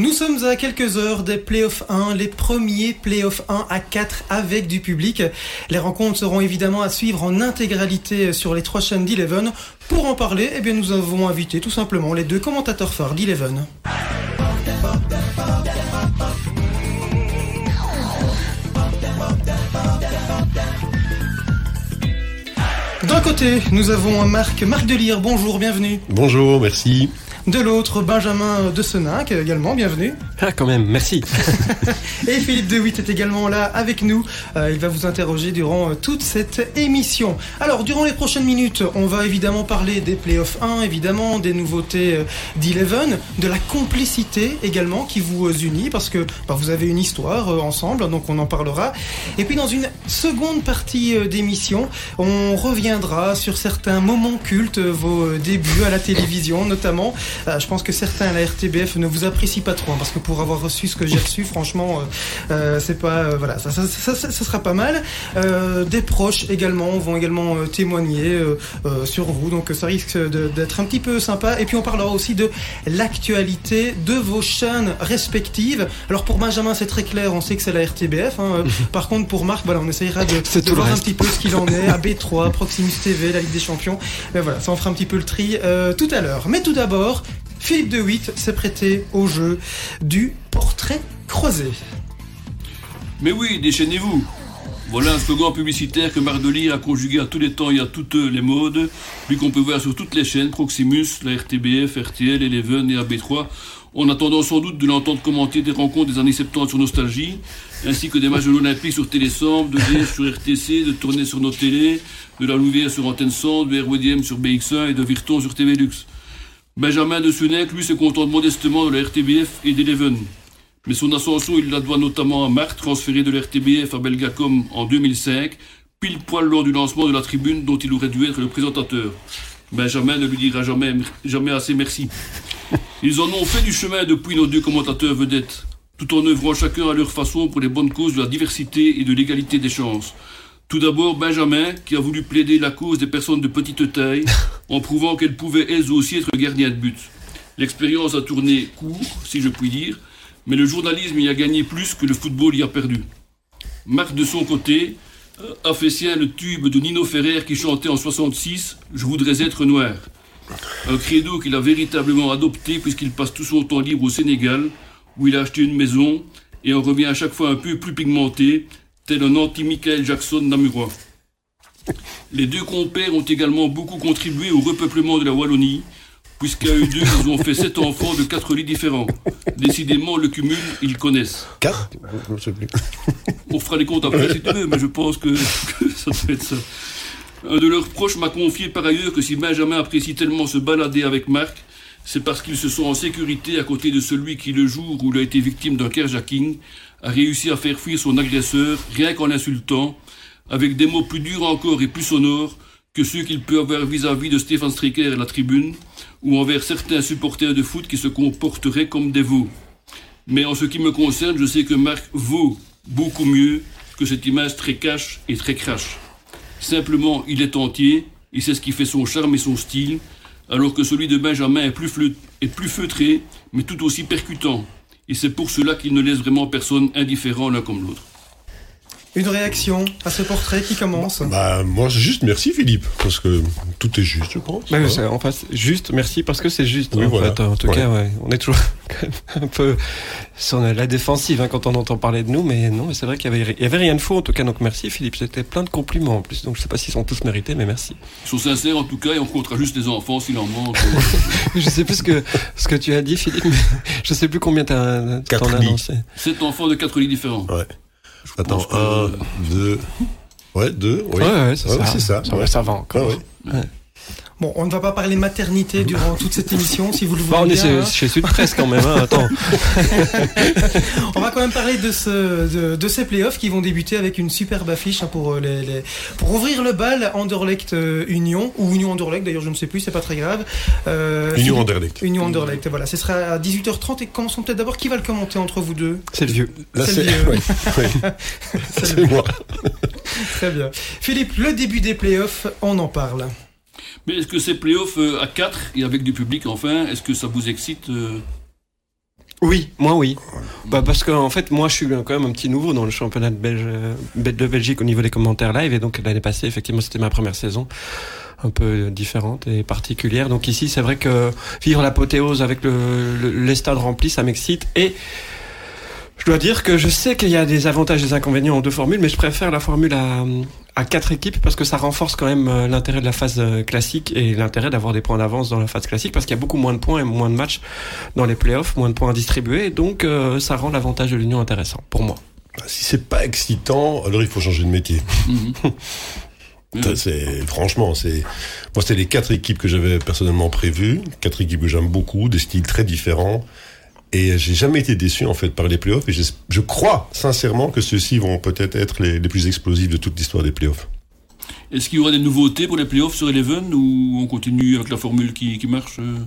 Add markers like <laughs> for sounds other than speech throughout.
Nous sommes à quelques heures des playoffs 1, les premiers playoffs 1 à 4 avec du public. Les rencontres seront évidemment à suivre en intégralité sur les trois chaînes d'Eleven. Pour en parler, eh bien, nous avons invité tout simplement les deux commentateurs phares d'Eleven. D'un côté, nous avons Marc, Marc Delire, bonjour, bienvenue. Bonjour, merci. De l'autre, Benjamin de Seninck, également, bienvenue. Ah, quand même, merci. <laughs> et Philippe De Witt est également là avec nous. Euh, il va vous interroger durant euh, toute cette émission. Alors, durant les prochaines minutes, on va évidemment parler des playoffs 1, évidemment, des nouveautés euh, d'Eleven, de la complicité également qui vous unit, parce que bah, vous avez une histoire ensemble, donc on en parlera. Et puis, dans une seconde partie d'émission, on reviendra sur certains moments cultes, vos débuts à la télévision notamment. Je pense que certains à la RTBF ne vous apprécient pas trop, hein, parce que pour avoir reçu ce que j'ai reçu, franchement, euh, euh, c'est pas, voilà, ça, ça, ça, ça, sera pas mal. des proches également vont également témoigner sur vous, donc ça risque d'être un petit peu sympa. Et puis on parlera aussi de l'actualité de vos chaînes respectives. Alors pour Benjamin, c'est très clair, on sait que c'est la RTBF. Hein. <laughs> Par contre, pour Marc, voilà, on essayera de, de voir un petit peu ce qu'il en est à <laughs> B3, Proximus TV, la Ligue des Champions. Mais voilà, ça en fera un petit peu le tri tout à l'heure. Mais tout d'abord, Philippe de Witt s'est prêté au jeu du portrait croisé. Mais oui, déchaînez-vous. Voilà un slogan publicitaire que Mardoli a conjugué à tous les temps et à toutes les modes, puis qu'on peut voir sur toutes les chaînes, Proximus, la RTBF, RTL, Eleven et AB3, en attendant sans doute de l'entendre commenter des rencontres des années 70 sur Nostalgie, ainsi que des matchs de l'Olympique sur Télésambre, de DS sur RTC, de tournées sur nos télé, de la Louvière sur Antenne 100, de RWDM sur BX1 et de Virton sur TV Lux. Benjamin de Sunec, lui, se contente modestement de la RTBF et d'Eleven. Mais son ascension, il la doit notamment à Marc, transféré de la RTBF à Belgacom en 2005, pile poil lors du lancement de la tribune dont il aurait dû être le présentateur. Benjamin ne lui dira jamais, jamais assez merci. <laughs> Ils en ont fait du chemin depuis nos deux commentateurs vedettes, tout en œuvrant chacun à leur façon pour les bonnes causes de la diversité et de l'égalité des chances. Tout d'abord, Benjamin, qui a voulu plaider la cause des personnes de petite taille, <laughs> en prouvant qu'elles pouvaient elles aussi être gardiens de but. L'expérience a tourné court, si je puis dire, mais le journalisme y a gagné plus que le football y a perdu. Marc, de son côté, a fait sien le tube de Nino Ferrer qui chantait en 66 Je voudrais être noir. Un credo qu'il a véritablement adopté puisqu'il passe tout son temps libre au Sénégal, où il a acheté une maison et en revient à chaque fois un peu plus pigmenté, tel un anti-Michael Jackson namurois. Les deux compères ont également beaucoup contribué au repeuplement de la Wallonie, puisqu'à eux deux, ils ont fait sept enfants de quatre lits différents. Décidément, le cumul, ils connaissent. Quatre? On fera les comptes après si tu veux, mais je pense que, ça doit être ça. Un de leurs proches m'a confié par ailleurs que si Benjamin apprécie tellement se balader avec Marc, c'est parce qu'ils se sont en sécurité à côté de celui qui, le jour où il a été victime d'un carjacking, a réussi à faire fuir son agresseur rien qu'en l'insultant, avec des mots plus durs encore et plus sonores que ceux qu'il peut avoir vis-à-vis de Stéphane Stricker à la tribune, ou envers certains supporters de foot qui se comporteraient comme des veaux. Mais en ce qui me concerne, je sais que Marc vaut beaucoup mieux que cette image très cash et très crash. Simplement, il est entier, et c'est ce qui fait son charme et son style, alors que celui de Benjamin est plus feutré, mais tout aussi percutant. Et c'est pour cela qu'il ne laisse vraiment personne indifférent l'un comme l'autre. Une réaction à ce portrait qui commence Bah moi juste merci Philippe parce que tout est juste je pense. Bah, en fait juste merci parce que c'est juste. en, fait, en tout cas ouais, on est toujours <laughs> un peu sur la défensive hein, quand on entend parler de nous mais non mais c'est vrai qu'il y avait rien de faux en tout cas donc merci Philippe c'était plein de compliments en plus donc je sais pas s'ils sont tous mérités mais merci. Ils sont sincères en tout cas et on comptera juste les enfants s'il en manque. <laughs> je sais plus ce que ce que tu as dit Philippe mais <laughs> je sais plus combien tu as, annoncé. Sept enfants de quatre lits différents. Ouais. Attends, un, deux. Ouais, deux, oui. Ouais, ouais, c'est ça. ça. ça. Ça, ça va encore. Ah, ouais. Bon, on ne va pas parler maternité durant toute cette émission, si vous le voulez. Bah, on est hein. chez Sud Presse quand même, hein, attends. <laughs> on va quand même parler de, ce, de, de, ces playoffs qui vont débuter avec une superbe affiche hein, pour, euh, les, les, pour ouvrir le bal Anderlecht euh, Union, ou Union Anderlecht d'ailleurs, je ne sais plus, c'est pas très grave. Euh, Union Anderlecht. Union Anderlecht, voilà. Ce sera à 18h30 et commençons peut-être d'abord. Qui va le commenter entre vous deux? C'est le vieux. C'est le vieux. <laughs> <laughs> c'est moi. très bien. Philippe, le début des playoffs, on en parle. Mais est-ce que ces playoffs euh, à 4 et avec du public enfin, est-ce que ça vous excite euh? Oui, moi oui. Bah parce que en fait, moi je suis quand même un petit nouveau dans le championnat de, Belge, de Belgique au niveau des commentaires live et donc l'année passée, effectivement, c'était ma première saison un peu différente et particulière. Donc ici, c'est vrai que vivre l'apothéose avec le, les stades remplis, ça m'excite et je dois dire que je sais qu'il y a des avantages et des inconvénients en deux formules, mais je préfère la formule à, à quatre équipes parce que ça renforce quand même euh, l'intérêt de la phase euh, classique et l'intérêt d'avoir des points d'avance dans la phase classique parce qu'il y a beaucoup moins de points et moins de matchs dans les playoffs, moins de points à distribuer, donc euh, ça rend l'avantage de l'union intéressant pour moi. Bah, si c'est pas excitant, alors il faut changer de métier. <laughs> C'est franchement, c'est moi c'était les quatre équipes que j'avais personnellement prévues, quatre équipes que j'aime beaucoup, des styles très différents. Et j'ai jamais été déçu en fait par les playoffs et je, crois sincèrement que ceux-ci vont peut-être être les, les plus explosifs de toute l'histoire des playoffs. Est-ce qu'il y aura des nouveautés pour les playoffs sur Eleven ou on continue avec la formule qui, qui marche euh?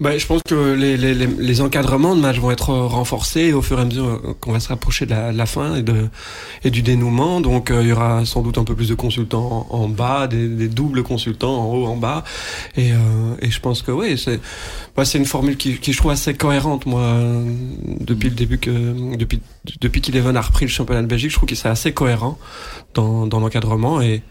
Ben, Je pense que les, les, les, encadrements de matchs vont être renforcés au fur et à mesure qu'on va se rapprocher de la, la, fin et, de, et du dénouement. Donc euh, il y aura sans doute un peu plus de consultants en, bas, des, des, doubles consultants en haut, en bas. Et, euh, et je pense que oui, c'est c'est une formule qui, qui, je trouve assez cohérente, moi, depuis le début que depuis depuis qu'Eleven a repris le championnat de Belgique, je trouve qu'il c'est assez cohérent dans, dans l'encadrement et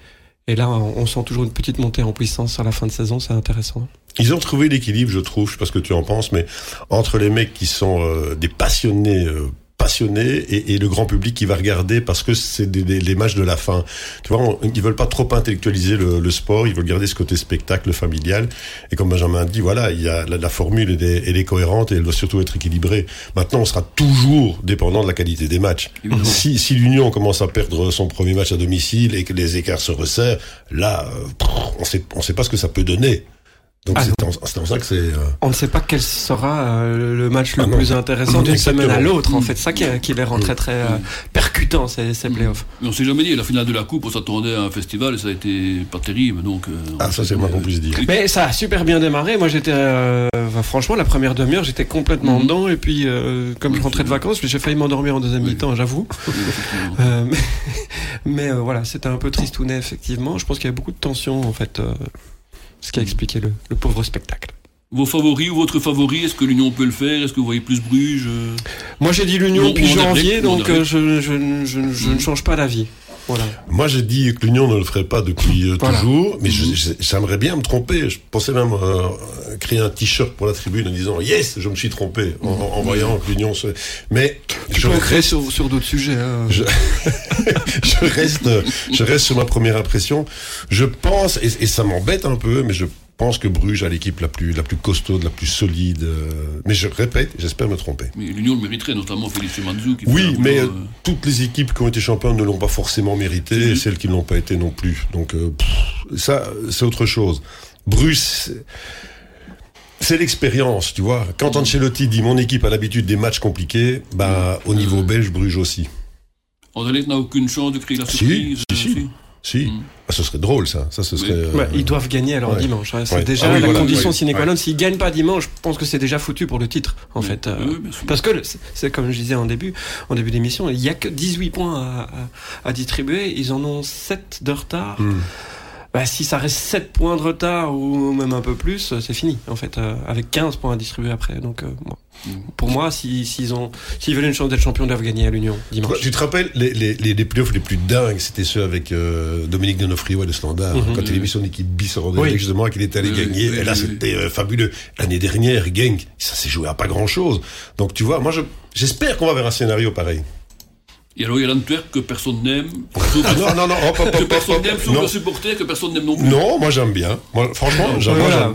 et là, on sent toujours une petite montée en puissance sur la fin de saison, c'est intéressant. Ils ont trouvé l'équilibre, je trouve, je sais pas ce que tu en penses, mais entre les mecs qui sont euh, des passionnés euh, passionné et, et, le grand public qui va regarder parce que c'est des, des, les matchs de la fin. Tu vois, ils veulent pas trop intellectualiser le, le, sport, ils veulent garder ce côté spectacle familial. Et comme Benjamin dit, voilà, il y a la, la formule elle est, elle est, cohérente et elle doit surtout être équilibrée. Maintenant, on sera toujours dépendant de la qualité des matchs. Si, si l'Union commence à perdre son premier match à domicile et que les écarts se resserrent, là, euh, on sait, on sait pas ce que ça peut donner. Donc ah c'est en, ça que c'est. Euh, on ne sait pas quel sera euh, le match le ah plus intéressant d'une semaine à l'autre. En fait, ça qui, qui les rend très très euh, percutants ces, ces playoffs. Mais on s'est jamais dit. La finale de la coupe, on s'attendait à un festival et ça a été pas terrible. Donc. ah ça c'est moi qu'on puisse dire. Mais ça a super bien démarré. Moi j'étais, franchement, la première demi-heure, j'étais complètement dedans et puis comme je rentrais de vacances, j'ai failli m'endormir en deuxième mi-temps, j'avoue. <laughs> mais, mais voilà, c'était un peu tristounet effectivement. Je pense qu'il y avait beaucoup de tension en fait ce qui a expliqué le, le pauvre spectacle. Vos favoris ou votre favori, est-ce que l'Union peut le faire? Est-ce que vous voyez plus Bruges Moi j'ai dit l'Union depuis janvier, donc euh, je, je, je, je, ne change pas d'avis. Voilà. Moi, j'ai dit que l'Union ne le ferait pas depuis euh, toujours, mais j'aimerais bien me tromper. Je pensais même euh, créer un t-shirt pour la tribune en disant Yes, je me suis trompé en, en voyant que l'Union se. Mais tu je reste sur, sur d'autres sujets. Hein. Je... <laughs> je, reste, je reste sur ma première impression. Je pense, et, et ça m'embête un peu, mais je pense que Bruges a l'équipe la plus, la plus costaude, la plus solide. Euh, mais je répète, j'espère me tromper. Mais l'Union le mériterait, notamment Félix Manzou. oui, mais euh, toutes les équipes qui ont été championnes ne l'ont pas forcément mérité, et celles qui ne l'ont pas été non plus. Donc euh, ça, c'est autre chose. Bruges, c'est l'expérience, tu vois. Quand Ancelotti dit mon équipe a l'habitude des matchs compliqués, bah au niveau belge, Bruges aussi. Anderlecht n'a aucune chance de créer la surprise. Si, si, si. Mm. Ah, ce serait drôle, ça. ça ce serait, euh, ils doivent gagner alors dimanche. Hein. C'est déjà ah la condition sine qua non. S'ils gagnent pas dimanche, je pense que c'est déjà foutu pour le titre, en fait. Euh, parce que c'est comme je disais en début, en début d'émission, il y a que 18 points à, à, à, distribuer. Ils en ont 7 de retard. Mm bah, si ça reste 7 points de retard ou même un peu plus, c'est fini en fait, euh, avec 15 points à distribuer après. Donc euh, pour moi, s'ils si, ont, s'ils veulent une chance d'être champion, ils doivent gagner à l'Union dimanche. Tu te rappelles les, les, les, playoffs les plus dingues, c'était ceux avec euh, Dominique Donofrio et le Standard, mm-hmm. quand il avait mis son équipe bis en oui. justement qu'il était allé gagner. et là, c'était fabuleux. L'année dernière, Genk, ça s'est joué à pas grand chose. Donc tu vois, moi j'espère qu'on va vers un scénario pareil. Et alors il y a l'Antwerp que personne n'aime. Ah non, non, non, hop, hop, que personne n'aime, sauf le supporter que personne n'aime non plus. Non, moi j'aime bien. Moi, franchement,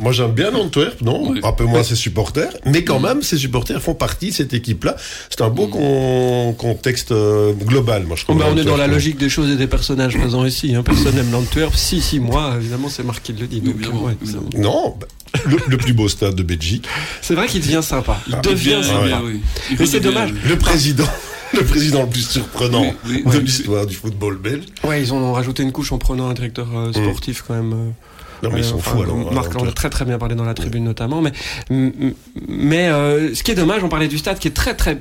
moi j'aime bien l'Antwerp, non Un peu moins ses supporters, mais quand même, ses supporters font partie de cette équipe-là. C'est un beau mm. contexte euh, global, moi je trouve. Bah, on est dans la logique des choses et des personnages présents ici. Hein. Personne n'aime l'Antwerp. Si, si, moi, évidemment, c'est Marc qui le dit. Donc, ouais, non, bah, le, plus beau stade de Belgique. C'est vrai qu'il devient sympa. Il ah, devient sympa. Mais c'est dommage. Le président. <laughs> le président le plus surprenant de l'histoire du football belge. Ouais, ils ont rajouté une couche en prenant un directeur euh, mm. sportif quand même. Euh, non, mais ils sont fous alors. Marc en a très très bien parlé dans la tribune notamment. Mais, mais euh, ce qui est dommage, on parlait du stade qui est très très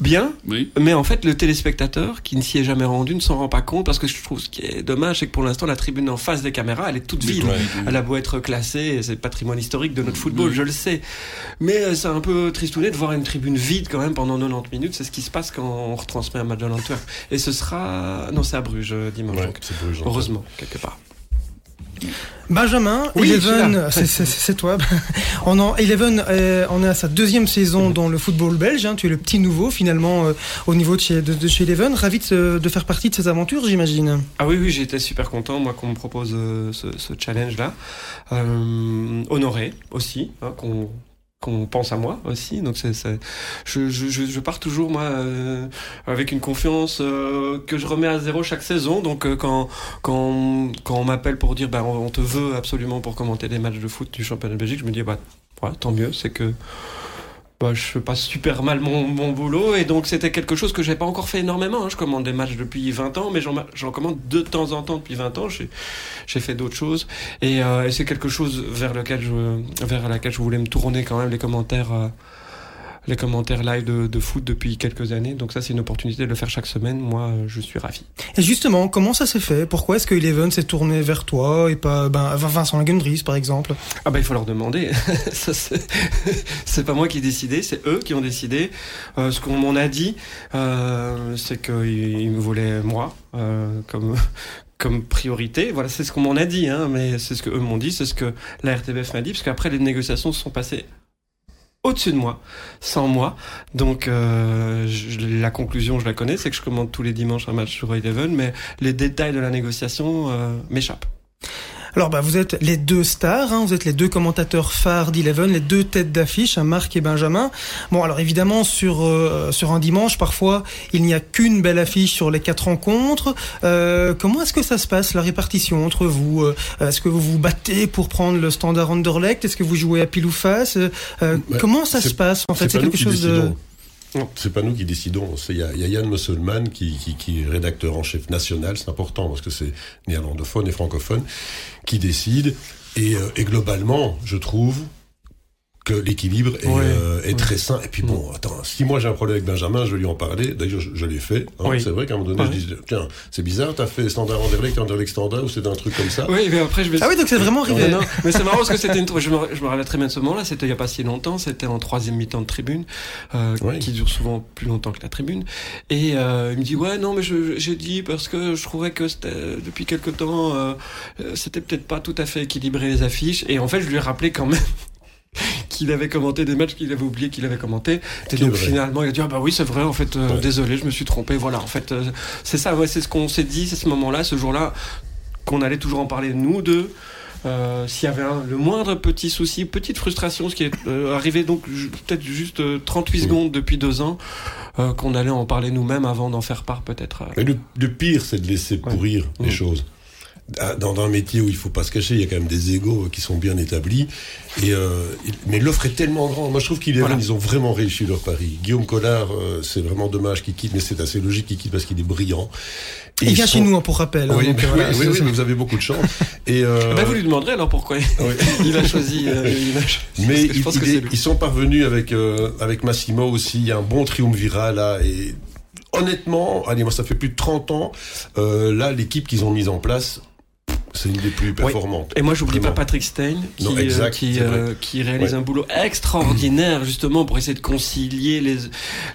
bien, mais en fait le téléspectateur qui ne s'y est jamais rendu ne s'en rend pas compte parce que je trouve ce qui est dommage c'est que pour l'instant la tribune en face des caméras elle est toute vide, elle a beau être classée, c'est le patrimoine historique de notre football, je le sais, mais euh, c'est un peu tristouné de voir une tribune vide quand même pendant 90 minutes, c'est ce qui se passe quand on retransmet un match de l'Antwerp. Et ce sera non c'est à Bruges euh, dimanche, heureusement quelque part. Benjamin, Eleven, c'est toi. <laughs> on en, Eleven, euh, on est à sa deuxième saison dans le football belge. Hein. tu es le petit nouveau finalement euh, au niveau de chez, de, chez Eleven. Ravi de, faire partie de ces aventures, j'imagine. Ah oui, oui, j'étais super content moi qu'on me propose euh, ce, challenge-là. honoré aussi, hein, qu'on qu'on pense à moi aussi. Donc je, pars toujours moi euh, avec une confiance euh, que je remets à zéro chaque saison. Donc euh, quand on m'appelle pour dire ben on, te veut absolument pour commenter les matchs de foot du championnat de Belgique, je me dis bah tant mieux, c'est que bah, je passe super mal mon, mon boulot et donc c'était quelque chose que j'ai pas encore fait énormément. Hein. Je commande des matchs depuis 20 ans, mais j'en commande de temps en temps depuis 20 ans. J'ai fait d'autres choses et, euh, et c'est quelque chose vers lequel je vers laquelle je voulais me tourner quand même les commentaires. Euh, les commentaires live de, foot depuis quelques années. Donc ça, c'est une opportunité de le faire chaque semaine. Moi, je suis ravi. Et justement, comment ça s'est fait? Pourquoi est-ce que Eleven s'est tourné vers toi et pas ben, Vincent Lagendries, par exemple? Ah ben, il faut leur demander. <laughs> <laughs> c'est pas moi qui ai décidé, c'est eux qui ont décidé. Euh, ce qu'on m'en a dit, euh, c'est qu'ils me voulaient moi euh, comme <laughs> comme priorité. Voilà, c'est ce qu'on m'en a dit, hein, mais c'est ce que eux m'ont dit, c'est ce que la RTBF m'a dit, parce qu'après les négociations se sont passées au-dessus de moi, sans moi. Donc euh, la conclusion, je la connais, c'est que je commande tous les dimanches un match sur Eleven, mais les détails de la négociation euh, m'échappent. Alors bah vous êtes les deux stars, hein, vous êtes les deux commentateurs phares d'Eleven, les deux têtes d'affiche, hein, Marc et Benjamin. Bon alors évidemment sur euh, sur un dimanche parfois il n'y a qu'une belle affiche sur les quatre rencontres. Euh, comment est-ce que ça se passe la répartition entre vous euh, Est-ce que vous vous battez pour prendre le standard Anderlecht? Est-ce que vous jouez à pile ou face? Bah, Comment ça se passe en fait? C'est quelque chose de c'est pas nous qui décidons. Il y, Yann Musselman qui, est rédacteur en chef national. C'est important parce que c'est néerlandophone et francophone qui décide. Et, euh, et globalement, je trouve, que l'équilibre est, euh, est très sain. Et puis bon, mm. attends, si moi j'ai un problème avec Benjamin, je vais lui en parler. D'ailleurs, je, l'ai fait. Hein. C'est vrai qu'à un moment donné, je dis, tiens, c'est bizarre, t'as fait standard Anderlecht, Anderlecht standard, ou c'est un truc comme ça? Oui, mais après je vais... Ah oui, donc c'est vraiment arrivé. Non, mais c'est marrant parce que c'était une... je, me, je me rappelle très bien de ce moment-là. C'était il y a pas si longtemps. C'était en troisième mi-temps de tribune, euh, qui dure souvent plus longtemps que la tribune. Et euh, il me dit, ouais, non, mais j'ai dit parce que je trouvais que depuis quelque temps, euh, c'était peut-être pas tout à fait équilibré les affiches. Et en fait, je lui ai rappelé quand même <laughs> qu'il avait commenté des matchs qu'il avait oublié qu'il avait commenté. Et donc finalement, il a dit ah bah oui c'est vrai en fait euh, désolé je me suis trompé. Voilà en fait euh, c'est ça ouais, c'est ce qu'on s'est dit c'est ce moment-là ce jour-là qu'on allait toujours en parler nous deux. Euh, s'il y avait le moindre petit souci, petite frustration, ce qui est arrivé donc peut-être juste 38 secondes depuis deux ans, qu'on allait en parler nous-mêmes avant d'en faire part peut-être. Mais le, pire, c'est de laisser pourrir les mm. choses. Ah, dans un métier où il faut pas se cacher, il y a quand même des égaux qui sont bien établis. Et euh, mais l'offre est tellement grande. Moi, je trouve qu'ils ils ont vraiment réussi leur pari. Guillaume Collard, euh, c'est vraiment dommage qu'il quitte, mais c'est assez logique qu'il quitte parce qu'il est brillant. Et il vient chez nous hein, pour rappel. Hein, oui, euh, oui, oui, mais vous avez beaucoup de chance. <laughs> Et euh... bah, vous lui demanderez alors pourquoi il <laughs> a choisi. Euh, <laughs> mais ils sont parvenus avec avec Massimo aussi. Il y a un bon triumvirat là et honnêtement, allez, moi ça fait plus de 30 ans, euh, là l'équipe qu'ils ont mise en place, c'est une des plus performantes. Et moi, j'oublie pas Patrick Stein, qui, euh, qui, euh, qui, réalise un boulot extraordinaire, justement, pour essayer de concilier les,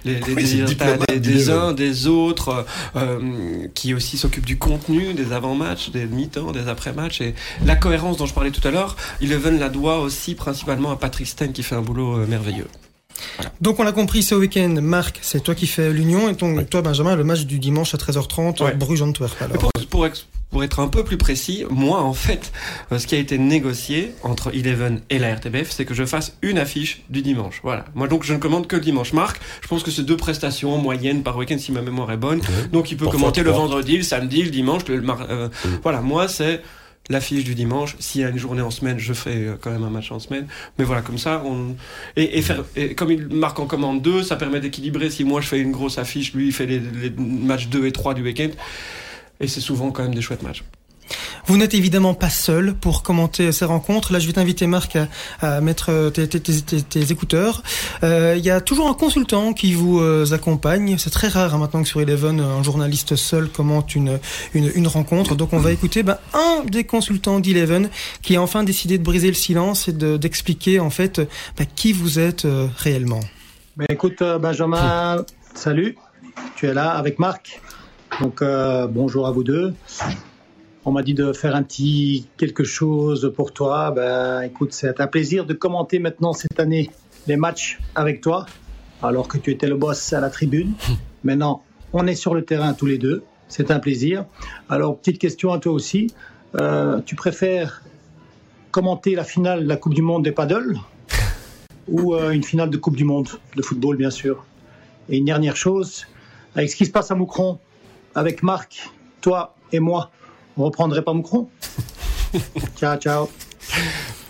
les, les <laughs> des, uns, des autres, euh, qui aussi s'occupe du contenu, des avant-matchs, des mi-temps, des après-matchs. Et la cohérence dont je parlais tout à l'heure, Eleven la doit aussi principalement à Patrick Stein, qui fait un boulot merveilleux. Donc on l'a compris ce week-end, Marc, c'est toi qui fais l'union et ton, toi Benjamin, le match du dimanche à 13h30, Bruges-Antwerp. Pour, pour, pour être un peu plus précis, moi, en fait, euh, ce qui a été négocié entre Eleven et la RTBF, c'est que je fasse une affiche du dimanche. Voilà. Moi, donc, je ne commande que le dimanche. Marc, je pense que c'est deux prestations moyennes par week-end, si ma mémoire est bonne. Donc, il peut commenter le vendredi, le samedi, le dimanche. Le, euh, Voilà. Moi, c'est l'affiche du dimanche. S'il y a une journée en semaine, je fais euh, quand même un match en semaine. Mais voilà, comme ça, on et, et faire et comme il marque en commande deux, ça permet d'équilibrer. Si moi je fais une grosse affiche, lui il fait les, les matchs 2 et 3 du week-end. Et c'est souvent quand même des chouettes matchs. Vous n'êtes évidemment pas seul pour commenter ces rencontres. Là, je vais t'inviter Marc à, mettre tes, écouteurs. Euh, il y a toujours un consultant qui vous euh, accompagne. C'est très rare hein, maintenant que sur Eleven, un journaliste seul commente une, une, rencontre. Donc on va écouter ben, un des consultants d'Eleven qui a enfin décidé de briser le silence et d'expliquer en fait ben, qui vous êtes euh, réellement. Ben, écoute Benjamin, salut. Tu es là avec Marc. Donc bonjour à vous deux. On m'a dit de faire un petit quelque chose pour toi. Ben, écoute, c'est un plaisir de commenter maintenant cette année les matchs avec toi, alors que tu étais le boss à la tribune. <laughs> Maintenant, on est sur le terrain tous les deux. C'est un plaisir. Alors, petite question à toi aussi. Euh, tu préfères commenter la finale de la Coupe du Monde des paddles <laughs> ou euh, une finale de Coupe du Monde de football, bien sûr? Et une dernière chose, avec ce qui se passe à Moucron, avec Marc, toi et moi, on reprendrait pas Moucron <laughs> Ciao, ciao.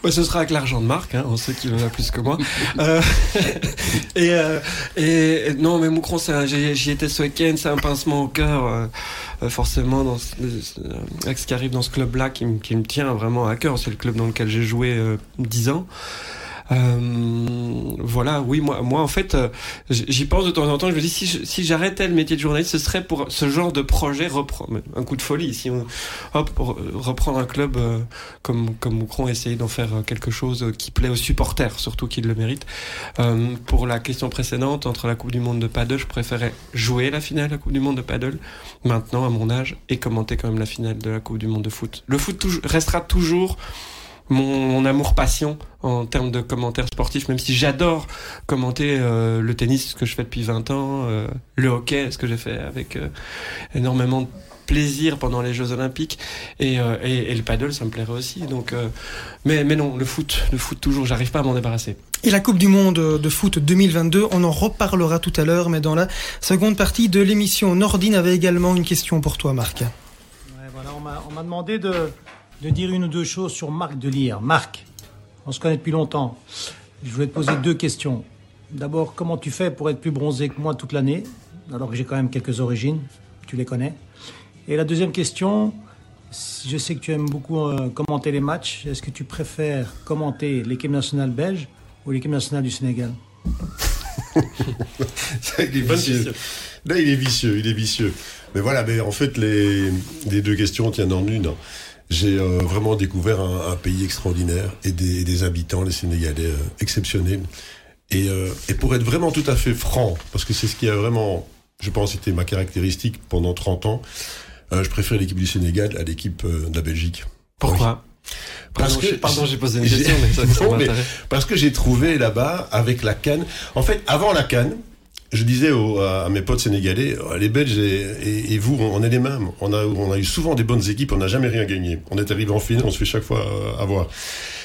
ce sera avec l'argent de Marc, hein, on sait qu'il en a plus que moi. euh, <laughs> et, euh, et, non, mais Moucron, j'y étais ce week-end, c'est un pincement au cœur, euh, forcément, dans ce, avec ce qui arrive dans ce club-là qui, qui, me tient vraiment à cœur. C'est le club dans lequel j'ai joué dix ans. Euh, voilà, oui, moi, moi en fait, euh, j'y pense de temps en temps. Je me dis si, j'arrêtais le métier de journaliste, ce serait pour ce genre de projet reprendre un coup de folie. Si on hop reprendre un club euh, comme comme Moucron, essayer d'en faire quelque chose qui plaît aux supporters, surtout qu'ils le méritent. pour la question précédente, entre la Coupe du Monde de paddle, je préférais jouer la finale de la Coupe du Monde de paddle maintenant à mon âge et commenter quand même la finale de la Coupe du Monde de foot. Le foot restera toujours mon, amour-passion en termes de commentaires sportifs, même si j'adore commenter euh, le tennis, ce que je fais depuis 20 ans, euh, le hockey, ce que j'ai fait avec euh, énormément de plaisir pendant les Jeux Olympiques, et, et, le paddle, ça me plairait aussi. Donc, mais, mais non, le foot, le foot toujours, j'arrive pas à m'en débarrasser. Et la Coupe du Monde de foot 2022, on en reparlera tout à l'heure, mais dans la seconde partie de l'émission, Nordine avait également une question pour toi, Marc. Ouais, voilà, on m'a demandé de de dire une ou deux choses sur Marc Delire. Marc, on se connaît depuis longtemps. Je voulais te poser deux questions. D'abord, comment tu fais pour être plus bronzé que moi toute l'année, alors que j'ai quand même quelques origines, tu les connais? Et la deuxième question, je sais que tu aimes beaucoup euh, commenter les matchs. Est-ce que tu préfères commenter l'équipe nationale belge ou l'équipe nationale du Sénégal? <laughs> Il est vicieux. Là, il est vicieux, il est vicieux. Mais voilà, mais en fait, les, les deux questions tiennent en une j'ai euh, vraiment découvert un, un, pays extraordinaire et des, des habitants, les Sénégalais, euh, exceptionnels. Et, euh, et, pour être vraiment tout à fait franc, parce que c'est ce qui a vraiment, je pense, été ma caractéristique pendant 30 ans, je préfère l'équipe du Sénégal à l'équipe de la Belgique. Pourquoi parce que, pardon, j'ai posé une question, mais ça, ça <laughs> mais Parce que j'ai trouvé là-bas, avec la canne, en fait, avant la canne, je disais à mes potes sénégalais, euh, les Belges et, vous, on est les mêmes. On a, on a eu souvent des bonnes équipes, on n'a jamais rien gagné. On est arrivé en finale, on se fait chaque fois euh, avoir.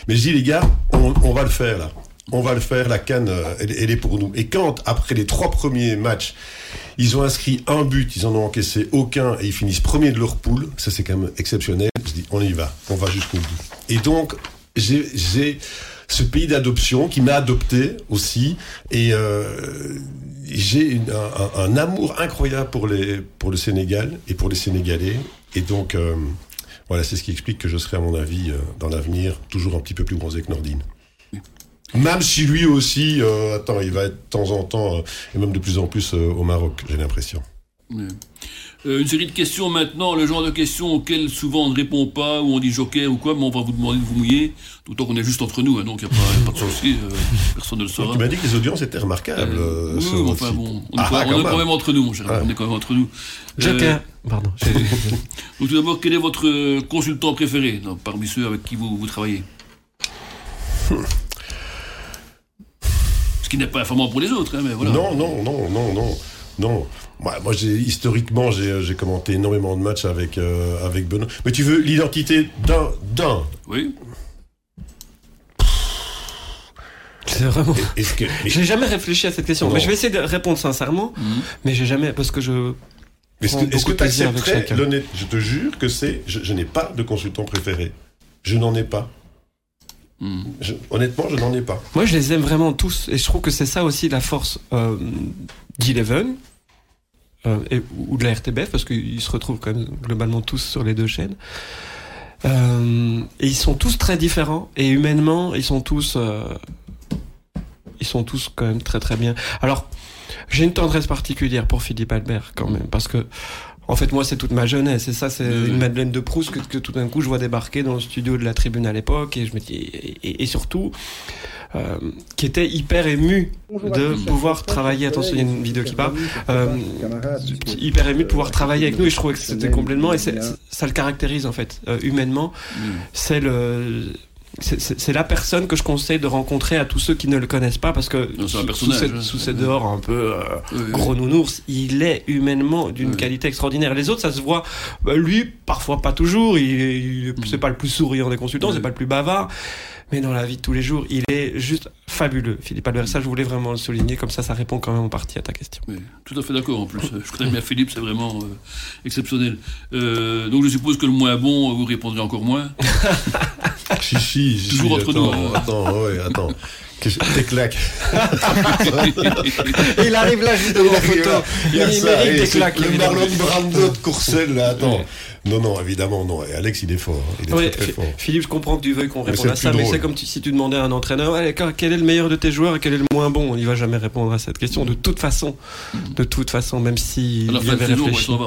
Mais je dis, les gars, on, va le faire là. On va le faire, la canne, euh, elle, est pour nous. Et quand, après les trois premiers matchs, ils ont inscrit un but, ils en ont encaissé aucun et ils finissent premier de leur poule, ça c'est quand même exceptionnel. Je dis, on y va, on va jusqu'au bout. Et donc, j'ai ce pays d'adoption qui m'a adopté aussi et euh, j'ai un, amour incroyable pour le Sénégal et pour les Sénégalais et donc euh, voilà c'est ce qui explique que je serai à mon avis euh, dans l'avenir toujours un petit peu plus bronzé que Nordine. Même si lui aussi, euh, attends, il va être de temps en temps, et même de plus en plus au Maroc, j'ai l'impression. Euh, une série de questions maintenant, le genre de questions auxquelles souvent on ne répond pas, ou on dit joker ou quoi, mais on va vous demander de vous mouiller, d'autant qu'on est juste entre nous, hein, donc il n'y a, pas de souci, euh, personne ne le saura. Tu m'as dit que les audiences étaient remarquables. Euh, oui, enfin bon, on, est, ah, quand, même entre nous, mon cher, on est quand même entre nous. Joker, pardon. <laughs> donc tout d'abord, quel est votre consultant préféré? Parmi ceux avec qui vous, vous travaillez Ce qui n'est pas informant pour les autres, hein, mais voilà. Non, non, non, non, non. Non, moi, moi j'ai historiquement, j'ai commenté énormément de matchs avec euh, avec Benoît. Mais tu veux l'identité d'un d'un? Oui. C'est vraiment. J'ai jamais réfléchi à cette question, mais je vais essayer de répondre sincèrement. Mhm. Mais j'ai jamais parce que je. Est-ce que tu accepterais l'honnête Je te jure que c'est. Je, n'ai pas de consultant préféré. Je n'en ai pas. Honnêtement, je n'en ai pas. Moi, je les aime vraiment tous, et je trouve que c'est ça aussi la force euh, d'Eleven, euh, ou de la RTBF, parce qu'ils se retrouvent quand même globalement tous sur les deux chaînes. Euh, et ils sont tous très différents et humainement, ils sont tous, euh, ils sont tous quand même très très bien. Alors, j'ai une tendresse particulière pour Philippe Albert quand même parce que en fait, moi, c'est toute ma jeunesse. Et ça, c'est une Madeleine de Proust que, que tout d'un coup, je vois débarquer dans le studio de la Tribune à l'époque. Et je me dis, et, et surtout, euh, qui était hyper ému de pouvoir travailler. Attention, il y a une vidéo qui parle. Euh, hyper ému de pouvoir travailler avec nous. Et je trouvais que c'était complètement. Et ça le caractérise, en fait, euh, humainement. Mm. C'est le c'est la personne que je conseille de rencontrer à tous ceux qui ne le connaissent pas parce que sous, cette, sous cette dehors un peu euh, gros nounours, il est humainement d'une qualité extraordinaire. Les autres, ça se voit. Bah, lui, parfois pas toujours. Il, mm. c'est pas le plus souriant des consultants, c'est pas le plus bavard. Mais dans la vie de tous les jours, il est juste fabuleux. Philippe Albert, ça, je voulais vraiment le souligner. Comme ça, ça répond quand même en partie à ta question. Oui, tout à fait d'accord en plus. Je connais bien Philippe, c'est vraiment euh, exceptionnel. Euh, donc je suppose que le moins bon, vous répondrez encore moins. <laughs> si, si, Toujours entre nous. Hein. Attends, ouais, attends. T'es claques. <laughs> il arrive là, juste devant la photo. Il, il mérite des claques. Le Marlon Brando de Courcelle, là, attends. Non, non, évidemment, non. Et Alex, il est fort. Hein. Il est très, fort. Philippe, je comprends que tu veuilles qu'on réponde à ça, mais c'est comme si tu demandais à un entraîneur quel est le meilleur de tes joueurs et quel est le moins bon? On n'y va jamais répondre à cette question. De toute façon, de toute façon, même si il avait réfléchi. <laughs>